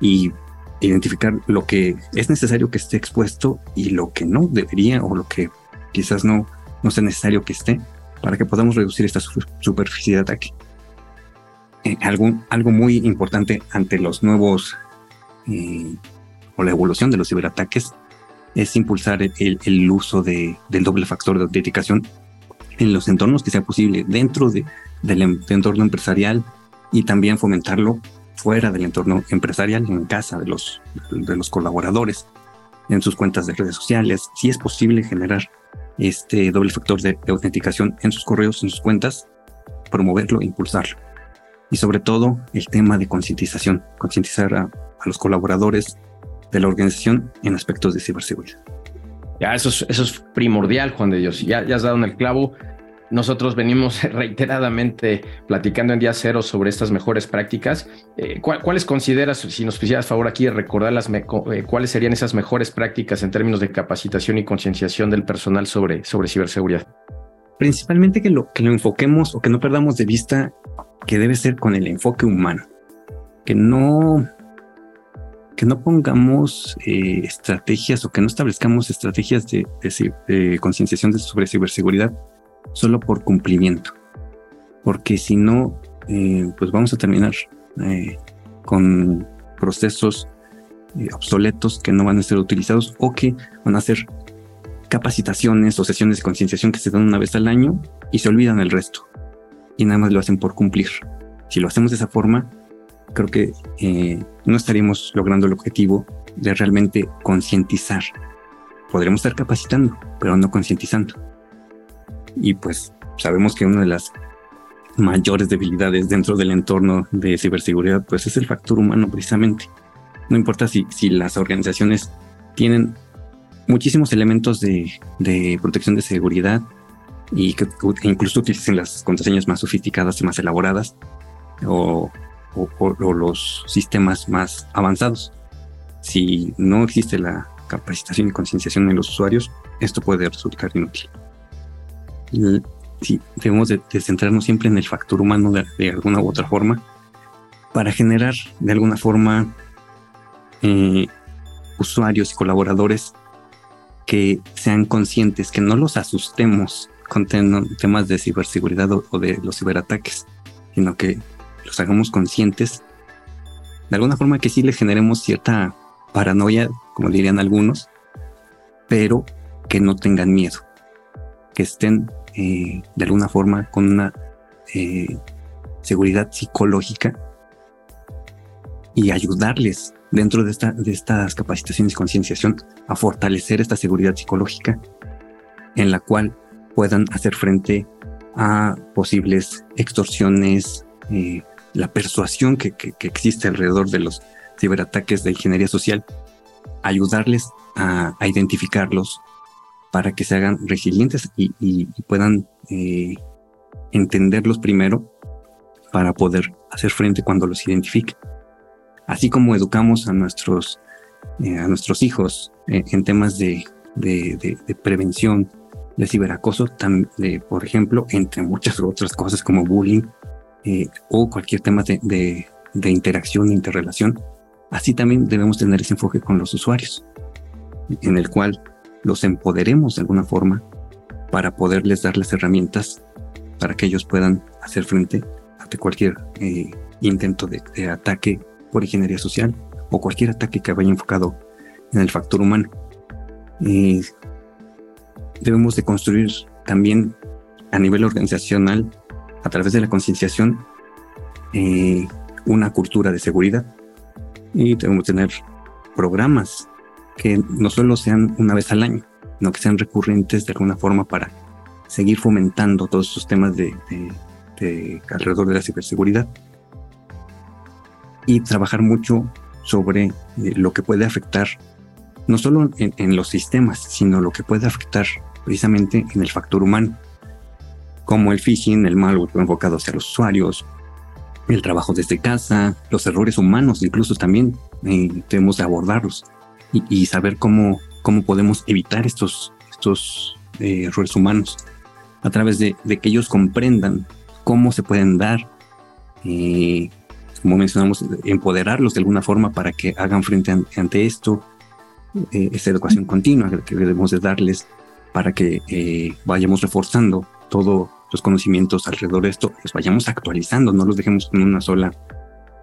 y identificar lo que es necesario que esté expuesto y lo que no debería o lo que quizás no, no sea necesario que esté para que podamos reducir esta superficie de ataque. Eh, algo, algo muy importante ante los nuevos eh, o la evolución de los ciberataques es impulsar el, el uso de, del doble factor de autenticación en los entornos que sea posible dentro de, del entorno empresarial y también fomentarlo fuera del entorno empresarial, en casa de los, de los colaboradores, en sus cuentas de redes sociales. Si es posible generar este doble factor de, autenticación en sus correos, en sus cuentas, promoverlo e impulsarlo. Y sobre todo el tema de concientización, concientizar a, a, los colaboradores de la organización en aspectos de ciberseguridad. Ya, eso es, eso es primordial, Juan de Dios. Ya, ya has dado en el clavo. Nosotros venimos reiteradamente platicando en día cero sobre estas mejores prácticas. Eh, ¿Cuáles consideras, si nos quisieras favor aquí recordar las eh, cuáles serían esas mejores prácticas en términos de capacitación y concienciación del personal sobre, sobre ciberseguridad? Principalmente que lo, que lo enfoquemos o que no perdamos de vista que debe ser con el enfoque humano. Que no, que no pongamos eh, estrategias o que no establezcamos estrategias de, de concienciación sobre ciberseguridad solo por cumplimiento. Porque si no, eh, pues vamos a terminar eh, con procesos eh, obsoletos que no van a ser utilizados o que van a ser capacitaciones o sesiones de concienciación que se dan una vez al año y se olvidan el resto. Y nada más lo hacen por cumplir. Si lo hacemos de esa forma, creo que no estaríamos logrando el objetivo de realmente concientizar podremos estar capacitando, pero no concientizando. Y pues sabemos que una de las mayores debilidades dentro del entorno de ciberseguridad, pues es el factor humano precisamente. No importa si, si las organizaciones tienen muchísimos elementos de, de protección de seguridad y que, incluso utilicen las contraseñas más sofisticadas y más elaboradas o, o los sistemas más avanzados. Si no existe la capacitación y concienciación en los usuarios, esto puede resultar inútil sí, debemos de, centrarnos siempre en el factor humano de, alguna u otra forma para generar de alguna forma eh, usuarios y colaboradores que sean conscientes, que no los asustemos con temas de ciberseguridad o, de los ciberataques, sino que los hagamos conscientes. De alguna forma que sí les generemos cierta paranoia, como dirían algunos, pero que no tengan miedo, que estén eh, de alguna forma con una eh, seguridad psicológica y ayudarles dentro de, esta, de estas capacitaciones y concienciación a fortalecer esta seguridad psicológica en la cual puedan hacer frente a posibles extorsiones, eh, la persuasión que, existe alrededor de los ciberataques de ingeniería social, ayudarles a identificarlos, para que se hagan resilientes y, puedan eh, entenderlos primero para poder hacer frente cuando los identifiquen. Así como educamos a nuestros, eh, a nuestros hijos eh, en temas de, prevención de ciberacoso, por ejemplo, entre muchas otras cosas como bullying o cualquier tema de, de interacción interrelación, así también debemos tener ese enfoque con los usuarios, en el cual los empoderemos de alguna forma para poderles dar las herramientas para que ellos puedan hacer frente ante cualquier eh, intento de, ataque por ingeniería social o cualquier ataque que vaya enfocado en el factor humano. debemos de construir también a nivel organizacional, a través de la concienciación, eh, una cultura de seguridad y debemos tener programas que no solo sean una vez al año, sino que sean recurrentes de alguna forma para seguir fomentando todos esos temas de, alrededor de la ciberseguridad. Y trabajar mucho sobre eh, lo que puede afectar no solo en, los sistemas, sino lo que puede afectar precisamente en el factor humano, como el phishing, el malware enfocado hacia los usuarios, el trabajo desde casa, los errores humanos, incluso también eh, debemos de abordarlos y, saber cómo, cómo podemos evitar estos, estos eh, errores humanos a través de, que ellos comprendan cómo se pueden dar, eh, como mencionamos, empoderarlos de alguna forma para que hagan frente ante esto, eh, esta educación continua que debemos de darles para que vayamos reforzando todos los conocimientos alrededor de esto, los vayamos actualizando, no los dejemos en una sola,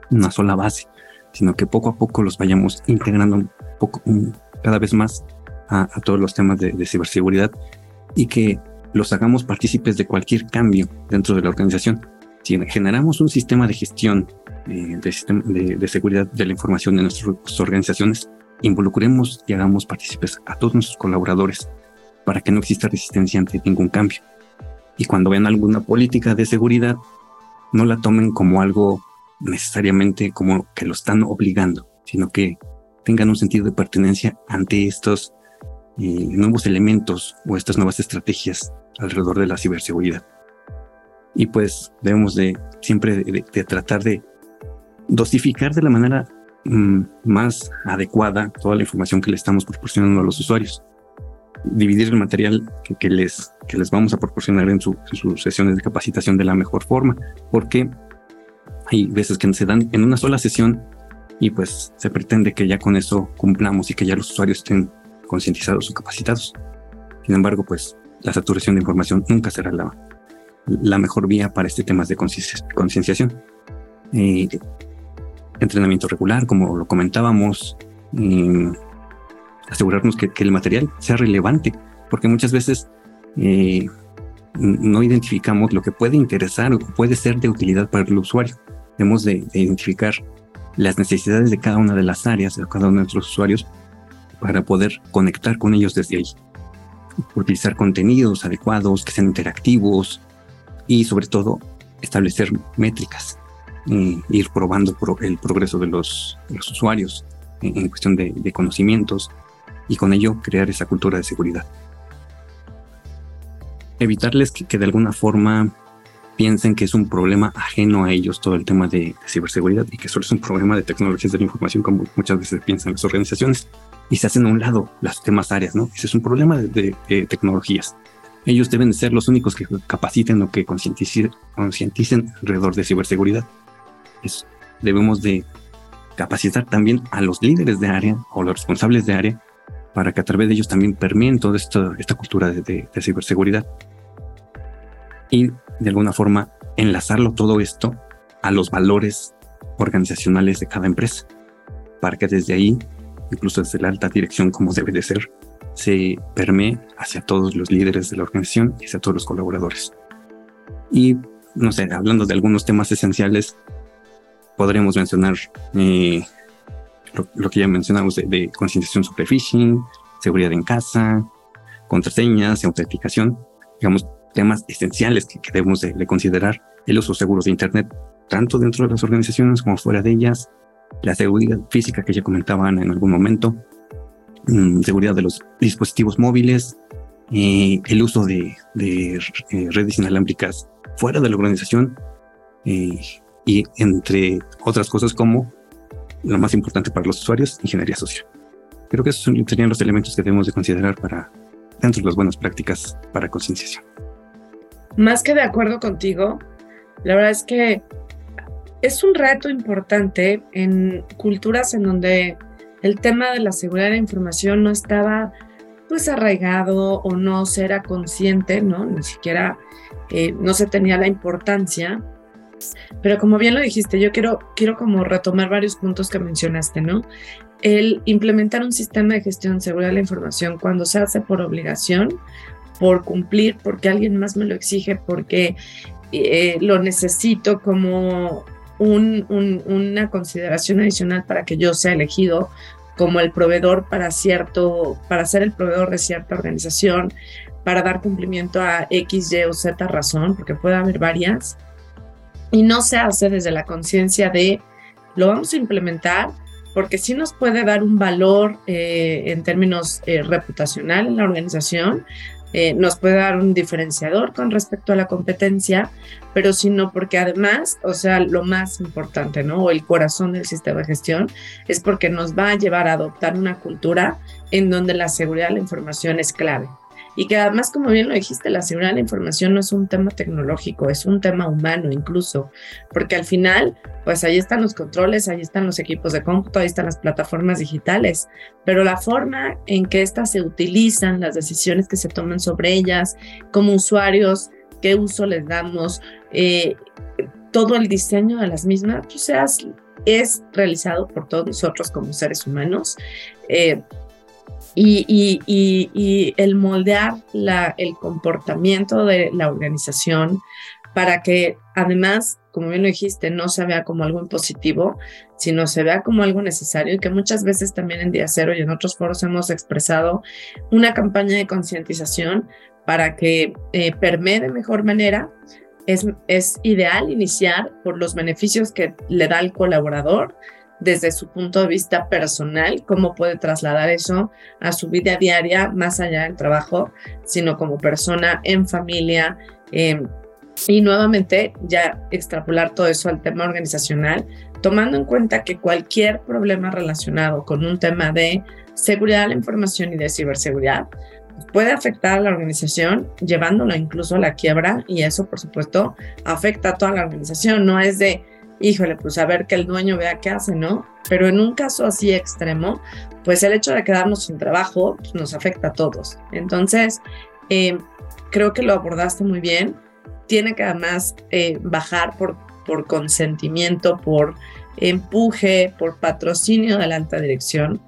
una sola base sino que poco a poco los vayamos integrando cada vez más a, todos los temas de, ciberseguridad y que los hagamos partícipes de cualquier cambio dentro de la organización. Si generamos un sistema de gestión eh, de, de, seguridad de la información de nuestras organizaciones, involucremos y hagamos partícipes a todos nuestros colaboradores para que no exista resistencia ante ningún cambio. Y cuando vean alguna política de seguridad, no la tomen como algo necesariamente como que lo están obligando, sino que tengan un sentido de pertenencia ante estos eh, nuevos elementos o estas nuevas estrategias alrededor de la ciberseguridad. Y pues debemos de siempre de, tratar de dosificar de la manera mm, más adecuada toda la información que le estamos proporcionando a los usuarios. Dividir el material que, les, que les vamos a proporcionar en, sus sesiones de capacitación de la mejor forma, porque hay veces que se dan en una sola sesión y pues se pretende que ya con eso cumplamos y que ya los usuarios estén concientizados o capacitados. Sin embargo, pues la saturación de información nunca será la, la mejor vía para este tema de concienciación. Eh, entrenamiento regular, como lo comentábamos, asegurarnos que, el material sea relevante, porque muchas veces eh, no identificamos lo que puede interesar o puede ser de utilidad para el usuario de, identificar las necesidades de cada una de las áreas de cada uno de nuestros usuarios para poder conectar con ellos desde ahí. Utilizar contenidos adecuados, que sean interactivos y sobre todo establecer métricas, e ir probando el progreso de los, usuarios en, cuestión de, conocimientos y con ello crear esa cultura de seguridad. Evitarles que de alguna forma piensen que es un problema ajeno a ellos todo el tema de, ciberseguridad y que solo es un problema de tecnologías de la información, como muchas veces piensan las organizaciones, y se hacen a un lado las demás áreas, ¿no? Ese es un problema de, tecnologías. Ellos deben ser los únicos que capaciten o que concienticen, alrededor de ciberseguridad. debemos de capacitar también a los líderes de área o los responsables de área para que a través de ellos también permeen toda esta, esta cultura de, de ciberseguridad. Y de alguna forma enlazarlo todo esto a los valores organizacionales de cada empresa, para que desde ahí, incluso desde la alta dirección como debe de ser, se permee hacia todos los líderes de la organización y hacia todos los colaboradores. Y, no sé, hablando de algunos temas esenciales, podremos mencionar eh, lo, que ya mencionamos de, de concienciación sobre phishing, seguridad en casa, contraseñas, autenticación, digamos, temas esenciales que, debemos de, considerar, el uso seguro de Internet, tanto dentro de las organizaciones como fuera de ellas, la seguridad física que ya comentaban en algún momento, mm, seguridad de los dispositivos móviles, eh, el uso de, eh, redes inalámbricas fuera de la organización eh, y entre otras cosas como lo más importante para los usuarios, ingeniería social. Creo que esos serían los elementos que debemos de considerar para dentro de las buenas prácticas para concienciación más que de acuerdo contigo, la verdad es que es un reto importante en culturas en donde el tema de la seguridad de la información no estaba pues arraigado o no se era consciente, ¿no? Ni siquiera eh, no se tenía la importancia. Pero como bien lo dijiste, yo quiero, quiero como retomar varios puntos que mencionaste, ¿no? El implementar un sistema de gestión de seguridad de la información cuando se hace por obligación, por cumplir, porque alguien más me lo exige, porque eh, lo necesito como una consideración adicional para que yo sea elegido como el proveedor para cierto, para ser el proveedor de cierta organización, para dar cumplimiento a X, Y o Z razón, porque puede haber varias, y no se hace desde la conciencia de lo vamos a implementar porque sí nos puede dar un valor eh, en términos eh, reputacional en la organización, eh, nos puede dar un diferenciador con respecto a la competencia, pero sino porque además, o sea, lo más importante, ¿no? O el corazón del sistema de gestión es porque nos va a llevar a adoptar una cultura en donde la seguridad de la información es clave y que además, como bien lo dijiste, la seguridad de la información no es un tema tecnológico, es un tema humano incluso, porque al final, pues ahí están los controles, ahí están los equipos de cómputo, ahí están las plataformas digitales, pero la forma en que éstas se utilizan, las decisiones que se toman sobre ellas, como usuarios, qué uso les damos, eh, todo el diseño de las mismas, pues es realizado por todos nosotros como seres humanos. Eh, y, el moldear la, el comportamiento de la organización para que además, como bien lo dijiste, no se vea como algo impositivo, sino se vea como algo necesario y que muchas veces también en Día Cero y en otros foros hemos expresado una campaña de concientización para que eh, permee de mejor manera. Es, es ideal iniciar por los beneficios que le da al colaborador, desde su punto de vista personal, cómo puede trasladar eso a su vida diaria, más allá del trabajo, sino como persona en familia. Em, y nuevamente ya extrapolar todo eso al tema organizacional, tomando en cuenta que cualquier problema relacionado con un tema de seguridad de la información y de ciberseguridad puede afectar a la organización, llevándola incluso a la quiebra y eso por supuesto afecta a toda la organización, no es de híjole, pues a ver que el dueño vea qué hace, ¿no? Pero en un caso así extremo, pues el hecho de quedarnos sin trabajo pues, nos afecta a todos. Entonces, eh, creo que lo abordaste muy bien. Tiene que además eh, bajar por, por consentimiento, por empuje, por patrocinio de la alta dirección,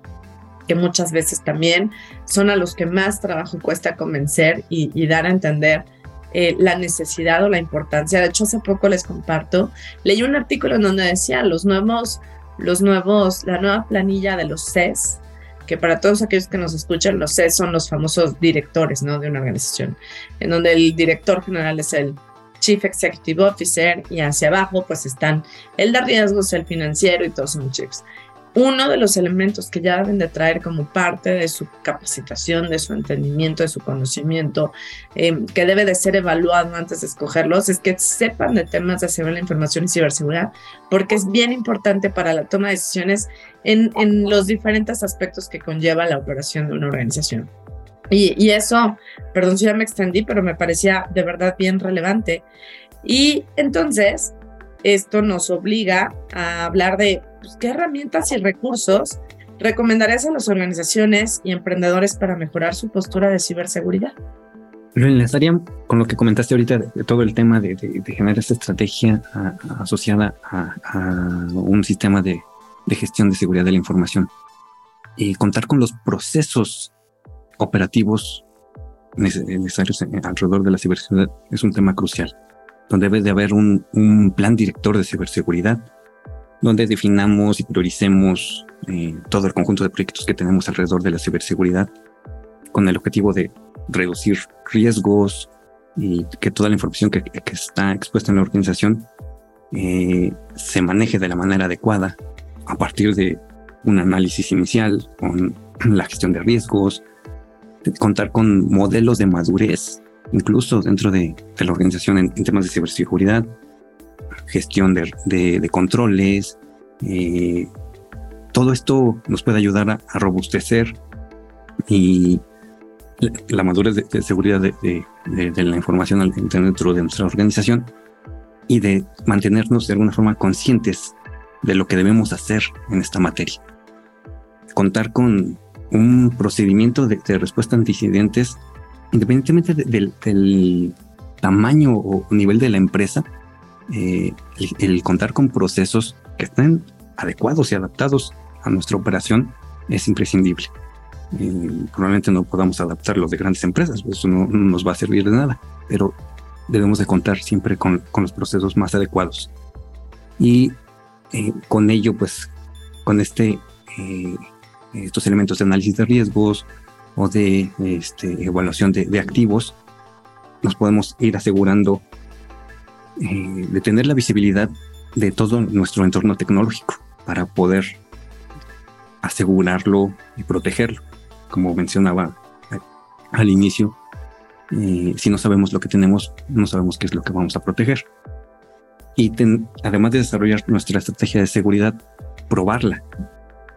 que muchas veces también son a los que más trabajo cuesta convencer y dar a entender eh, la necesidad o la importancia. De hecho, hace poco les comparto, leí un artículo en donde decía los nuevos, los nuevos, la nueva planilla de los CES que para todos aquellos que nos escuchan, los C son los famosos directores ¿no? de una organización, en donde el director general es el Chief Executive Officer y hacia abajo pues están el de riesgos, el financiero y todos son chiefs uno de los elementos que ya deben de traer como parte de su capacitación, de su entendimiento, de su conocimiento, em, que debe de ser evaluado antes de escogerlos, es que sepan de temas de seguridad información y ciberseguridad, porque es bien importante para la toma de decisiones en, en los diferentes aspectos que conlleva la operación de una organización. Y, y eso, perdón si ya me extendí, pero me parecía de verdad bien relevante. Y entonces, esto nos obliga a hablar de pues, qué herramientas y recursos recomendarías a las organizaciones y emprendedores para mejorar su postura de ciberseguridad. Lo enlazaría con lo que comentaste ahorita de, todo el tema de, generar esta estrategia asociada a, un sistema de, gestión de seguridad de la información y contar con los procesos operativos necesarios alrededor de la ciberseguridad es un tema crucial donde debe de haber un, plan director de ciberseguridad, donde definamos y prioricemos eh, todo el conjunto de proyectos que tenemos alrededor de la ciberseguridad, con el objetivo de reducir riesgos y que toda la información que, está expuesta en la organización eh, se maneje de la manera adecuada a partir de un análisis inicial con la gestión de riesgos, contar con modelos de madurez incluso dentro de, la organización en, temas de ciberseguridad, gestión de, controles. Eh, todo esto nos puede ayudar a, robustecer y la, madurez de, seguridad de, la información dentro de nuestra organización y de mantenernos de alguna forma conscientes de lo que debemos hacer en esta materia. Contar con un procedimiento de, respuesta ante incidentes independientemente del, tamaño o nivel de la empresa, eh, el, contar con procesos que estén adecuados y adaptados a nuestra operación es imprescindible. Eh, probablemente no podamos adaptar los de grandes empresas, eso no, nos va a servir de nada, pero debemos de contar siempre con, los procesos más adecuados. Y eh, con ello, pues, con este, estos elementos de análisis de riesgos, o de este, evaluación de, activos, nos podemos ir asegurando eh, de tener la visibilidad de todo nuestro entorno tecnológico para poder asegurarlo y protegerlo. Como mencionaba al inicio, eh, si no sabemos lo que tenemos, no sabemos qué es lo que vamos a proteger. Y además de desarrollar nuestra estrategia de seguridad, probarla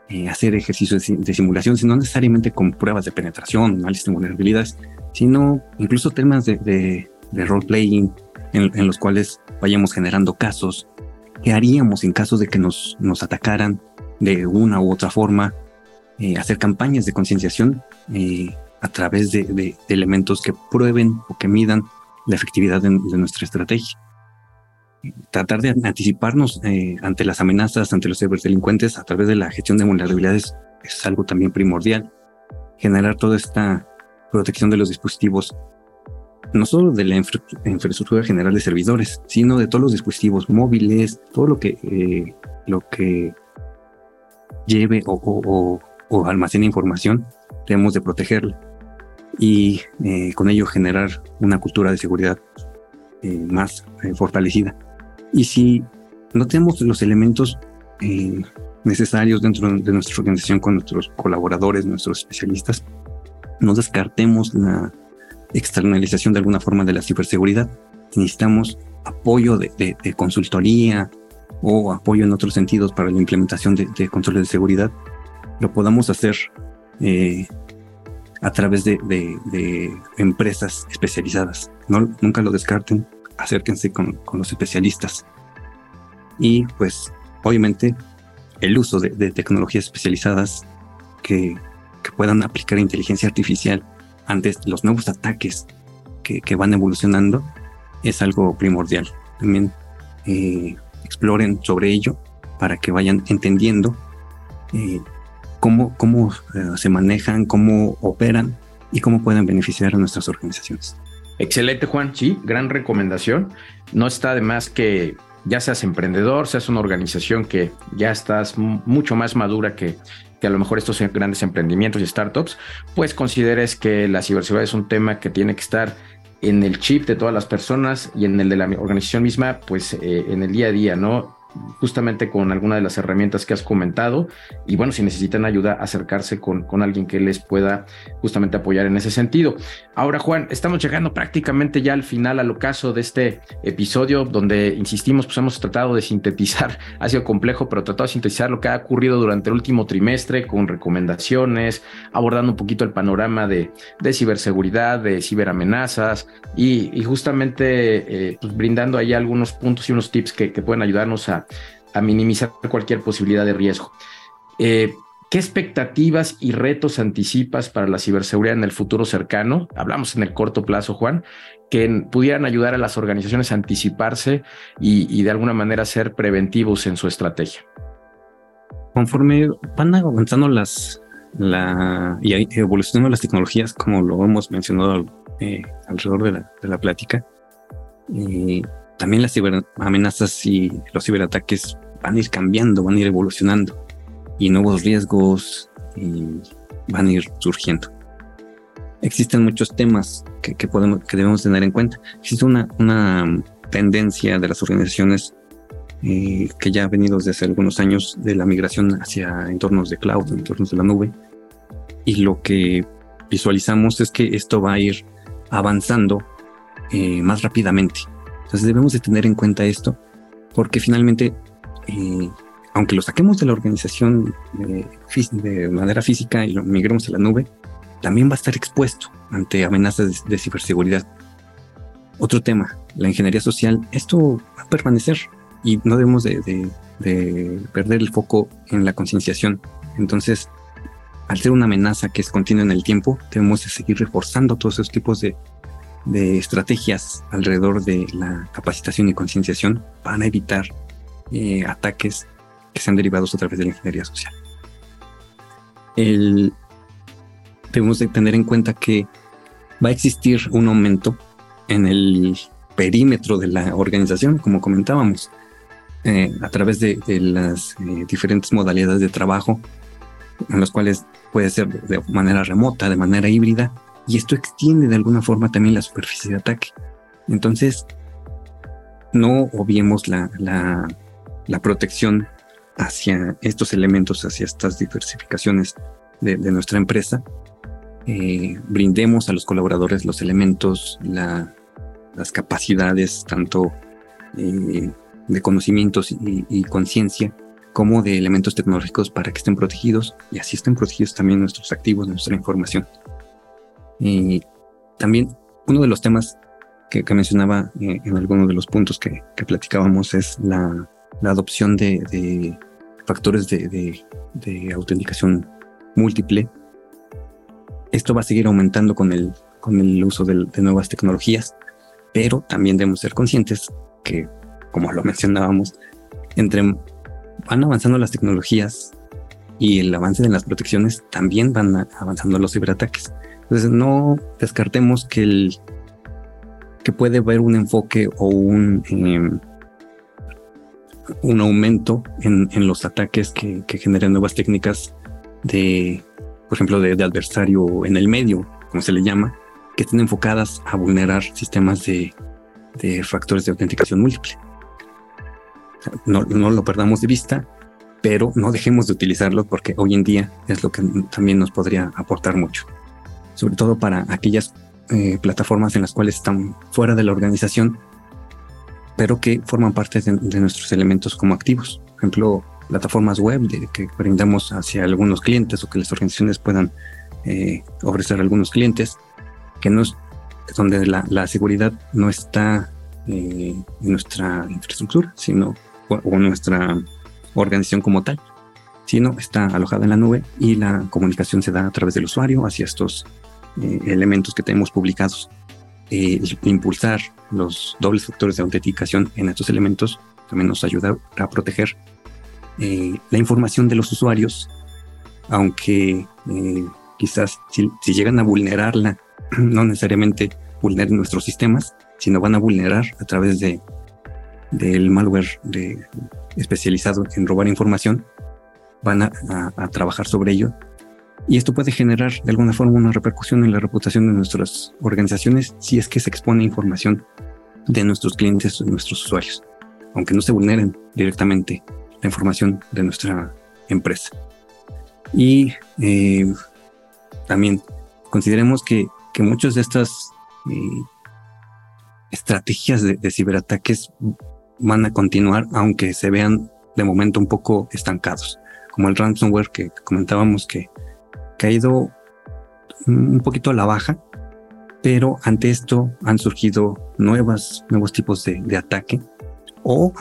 eh, hacer ejercicios de, simulación, sino necesariamente con pruebas de penetración, análisis de vulnerabilidades, sino incluso temas de, de, role-playing en, los cuales vayamos generando casos. ¿Qué haríamos en caso de que nos, atacaran de una u otra forma? Eh, hacer campañas de concienciación eh, a través de, elementos que prueben o que midan la efectividad de nuestra estrategia tratar de anticiparnos eh, ante las amenazas, ante los ciberdelincuentes a través de la gestión de vulnerabilidades es algo también primordial. Generar toda esta protección de los dispositivos, no solo de la infraestructura general de servidores, sino de todos los dispositivos móviles, todo lo que, eh, lo que lleve o, almacene información, debemos de protegerlo y eh, con ello generar una cultura de seguridad más fortalecida. Y si no tenemos los elementos eh, necesarios dentro de nuestra organización con nuestros colaboradores, nuestros especialistas, no descartemos la externalización de alguna forma de la ciberseguridad. Necesitamos apoyo de, consultoría o apoyo en otros sentidos para la implementación de, controles de seguridad. Lo podamos hacer eh, a través de, empresas especializadas. No, nunca lo descarten acérquense con, los especialistas. Y pues obviamente el uso de, tecnologías especializadas que, puedan aplicar inteligencia artificial ante los nuevos ataques que, van evolucionando es algo primordial. También eh, exploren sobre ello para que vayan entendiendo eh, cómo, cómo eh, se manejan, cómo operan y cómo pueden beneficiar a nuestras organizaciones. Excelente, Juan. Sí, gran recomendación. No está de más que ya seas emprendedor, seas una organización que ya estás mucho más madura que, que a lo mejor estos grandes emprendimientos y startups, pues consideres que la ciberseguridad es un tema que tiene que estar en el chip de todas las personas y en el de la organización misma, pues eh, en el día a día, ¿no? Justamente con alguna de las herramientas que has comentado. Y bueno, si necesitan ayuda, acercarse con, con alguien que les pueda justamente apoyar en ese sentido. Ahora, Juan, estamos llegando prácticamente ya al final, al ocaso de este episodio, donde insistimos, pues hemos tratado de sintetizar, ha sido complejo, pero tratado de sintetizar lo que ha ocurrido durante el último trimestre con recomendaciones, abordando un poquito el panorama de, de ciberseguridad, de ciberamenazas y, justamente eh, pues brindando ahí algunos puntos y unos tips que, que pueden ayudarnos a, a minimizar cualquier posibilidad de riesgo. Eh, ¿Qué expectativas y retos anticipas para la ciberseguridad en el futuro cercano? Hablamos en el corto plazo, Juan, que pudieran ayudar a las organizaciones a anticiparse y, de alguna manera ser preventivos en su estrategia. Conforme van avanzando las la, y evolucionando las tecnologías, como lo hemos mencionado eh, alrededor de la, de la plática, eh, también las ciberamenazas y los ciberataques van a ir cambiando, van a ir evolucionando y nuevos riesgos van a ir surgiendo. Existen muchos temas que, debemos tener en cuenta. Existe una, una tendencia de las organizaciones eh, que ya ha venido desde hace algunos años de la migración hacia entornos de cloud, entornos de la nube. Y lo que visualizamos es que esto va a ir avanzando eh, más rápidamente. Entonces debemos de tener en cuenta esto porque finalmente, eh, aunque lo saquemos de la organización de, de, manera física y lo migremos a la nube, también va a estar expuesto ante amenazas de, ciberseguridad. Otro tema, la ingeniería social, esto va a permanecer y no debemos de, de perder el foco en la concienciación. Entonces, al ser una amenaza que es continua en el tiempo, debemos de seguir reforzando todos esos tipos de, de estrategias alrededor de la capacitación y concienciación para evitar eh, ataques que sean derivados a través de la ingeniería social. debemos de tener en cuenta que va a existir un aumento en el perímetro de la organización, como comentábamos, eh, a través de, las eh, diferentes modalidades de trabajo, en los cuales puede ser de manera remota, de manera híbrida, y esto extiende de alguna forma también la superficie de ataque. Entonces, no obviemos la, la, protección hacia estos elementos, hacia estas diversificaciones de, nuestra empresa. Eh, brindemos a los colaboradores los elementos, las capacidades, tanto eh, de conocimientos y, y conciencia, como de elementos tecnológicos para que estén protegidos y así estén protegidos también nuestros activos, nuestra información. Y también uno de los temas que, mencionaba eh, en algunos de los puntos que, platicábamos es la, adopción de, factores de, autenticación múltiple. Esto va a seguir aumentando con el, con el uso de, nuevas tecnologías, pero también debemos ser conscientes que, como lo mencionábamos, entre van avanzando las tecnologías y el avance de las protecciones, también van avanzando los ciberataques. Entonces no descartemos que el que puede haber un enfoque o un, em, un aumento en, los ataques que, que nuevas técnicas de, por ejemplo, de, adversario en el medio, como se le llama, que estén enfocadas a vulnerar sistemas de, factores de autenticación múltiple. No, no, lo perdamos de vista, pero no dejemos de utilizarlo porque hoy en día es lo que también nos podría aportar mucho sobre todo para aquellas eh, plataformas en las cuales están fuera de la organización, pero que forman parte de, nuestros elementos como activos. Por ejemplo, plataformas web que brindamos hacia algunos clientes o que las organizaciones puedan eh, ofrecer a algunos clientes, que no donde la, seguridad no está eh, en nuestra infraestructura, sino o, en nuestra organización como tal, sino está alojada en la nube y la comunicación se da a través del usuario hacia estos eh, elementos que tenemos publicados. Eh, impulsar los dobles factores de autenticación en estos elementos también nos ayuda a proteger eh, la información de los usuarios, aunque quizás si, llegan a vulnerarla, no necesariamente vulneren nuestros sistemas, sino van a vulnerar a través de del malware de, especializado en robar información, van a, a, trabajar sobre ello. Y esto puede generar de alguna forma una repercusión en la reputación de nuestras organizaciones si es que se expone información de nuestros clientes, de nuestros usuarios, aunque no se vulneren directamente la información de nuestra empresa. Y eh, también consideremos que, que muchas de estas eh, estrategias de, ciberataques van a continuar, aunque se vean de momento un poco estancados, como el ransomware que comentábamos que, ha ido un poquito a la baja, pero ante esto han surgido nuevos tipos de, ataque o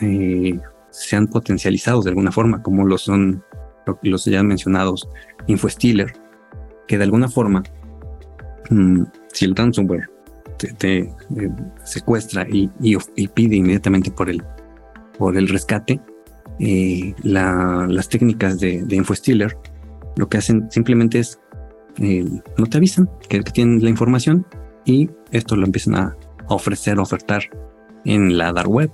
eh, se han potencializado de alguna forma, como lo son los ya mencionados InfoStealer, que de alguna forma, mm, si el ransomware te, eh, secuestra y, pide inmediatamente por el, por el rescate, eh, las técnicas de, de InfoStealer lo que hacen simplemente es eh, no te avisan que, tienen la información y esto lo empiezan a, ofrecer, a ofertar en la dark web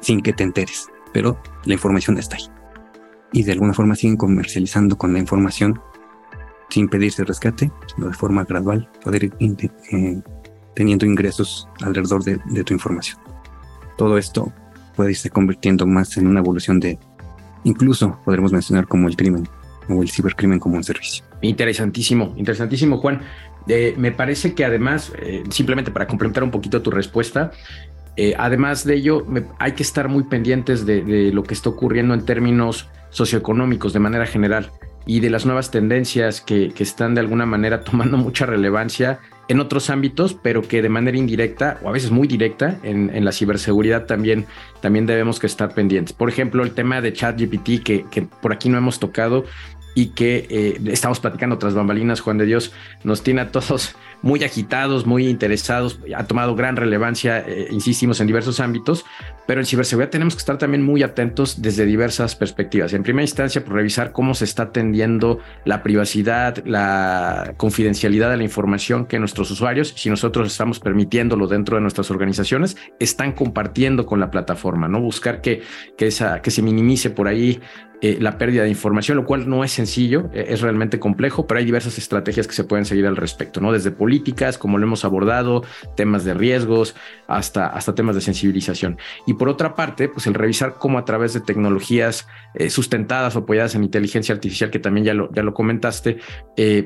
sin que te enteres, pero la información está ahí. Y de alguna forma siguen comercializando con la información sin pedirse rescate, sino de forma gradual, poder ir eh, teniendo ingresos alrededor de, tu información. Todo esto puede irse convirtiendo más en una evolución de, incluso podremos mencionar como el crimen o el cibercrimen como un servicio. Interesantísimo, interesantísimo, Juan. Eh, me parece que además, eh, simplemente para complementar un poquito tu respuesta, además de ello, hay que estar muy pendientes de, de, lo que está ocurriendo en términos socioeconómicos de manera general y de las nuevas tendencias que, están de alguna manera tomando mucha relevancia en otros ámbitos, pero que de manera indirecta o a veces muy directa en, la ciberseguridad también, también debemos que estar pendientes. Por ejemplo, el tema de ChatGPT que, que por aquí no hemos tocado y que eh, estamos platicando tras bambalinas, Juan de Dios, nos tiene a todos muy agitados, muy interesados, ha tomado gran relevancia, eh, insistimos, en diversos ámbitos, pero en ciberseguridad tenemos que estar también muy atentos desde diversas perspectivas. En primera instancia, por revisar cómo se está atendiendo la privacidad, la confidencialidad de la información que nuestros usuarios, si nosotros estamos permitiéndolo dentro de nuestras organizaciones, están compartiendo con la plataforma, ¿no? Buscar que, que, esa, que se minimice por ahí eh, la pérdida de información, lo cual no es sencillo, eh, es realmente complejo, pero hay diversas estrategias que se pueden seguir al respecto, ¿no? Desde políticas, como lo hemos abordado, temas de riesgos, hasta, hasta temas de sensibilización. Y por otra parte, pues el revisar cómo a través de tecnologías eh, sustentadas o apoyadas en inteligencia artificial, que también ya lo, ya lo comentaste,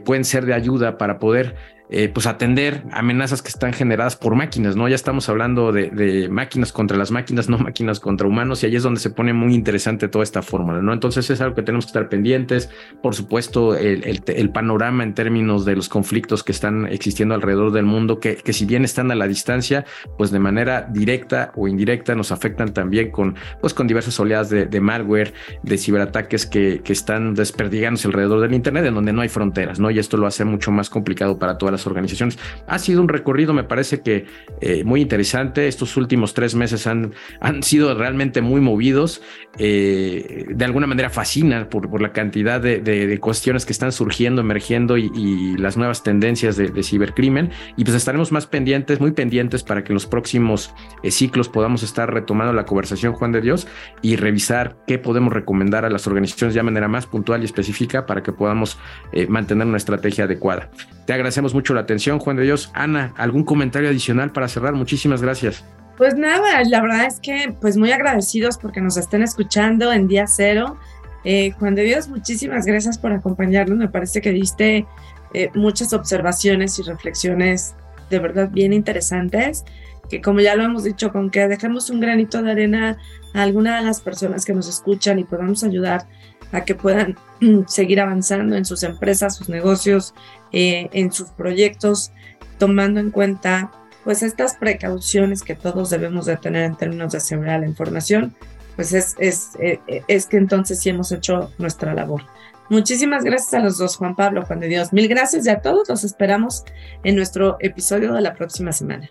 pueden ser de ayuda para poder eh, pues atender amenazas que están generadas por máquinas, ¿no? Ya estamos hablando de, máquinas contra las máquinas, no máquinas contra humanos, y ahí es donde se pone muy interesante toda esta fórmula, ¿no? Entonces es algo que tenemos que estar pendientes. Por supuesto, el, panorama en términos de los conflictos que están existiendo alrededor del mundo, que, que, si bien están a la distancia, pues de manera directa o indirecta nos afectan también con, pues con diversas oleadas de, malware, de ciberataques que, que están desperdigándose alrededor del Internet, en donde no hay fronteras, ¿no? Y esto lo hace mucho más complicado para todas las organizaciones. Ha sido un recorrido, me parece que eh, muy interesante. Estos últimos tres meses han, han sido realmente muy movidos. Eh, de alguna manera fascinan por, la cantidad de, cuestiones que están surgiendo, emergiendo y, las nuevas tendencias de, cibercrimen. Y pues estaremos más pendientes, muy pendientes para que en los próximos eh, ciclos podamos estar retomando la conversación, Juan de Dios, y revisar qué podemos recomendar a las organizaciones de manera más puntual y específica para que podamos mantener una estrategia adecuada. Te agradecemos mucho la atención, Juan de Dios. Ana, ¿algún comentario adicional para cerrar? Muchísimas gracias. Pues nada, la verdad es que pues muy agradecidos porque nos estén escuchando en día cero. Eh, Juan de Dios, muchísimas gracias por acompañarnos. Me parece que diste eh, muchas observaciones y reflexiones de verdad bien interesantes, que como ya lo hemos dicho, con que dejemos un granito de arena a alguna de las personas que nos escuchan y podamos ayudar a que puedan seguir avanzando en sus empresas, sus negocios, eh, en sus proyectos, tomando en cuenta pues estas precauciones que todos debemos de tener en términos de de la información, pues es, es, eh, es que entonces sí hemos hecho nuestra labor. Muchísimas gracias a los dos, Juan Pablo, Juan de Dios. Mil gracias y a todos los esperamos en nuestro episodio de la próxima semana.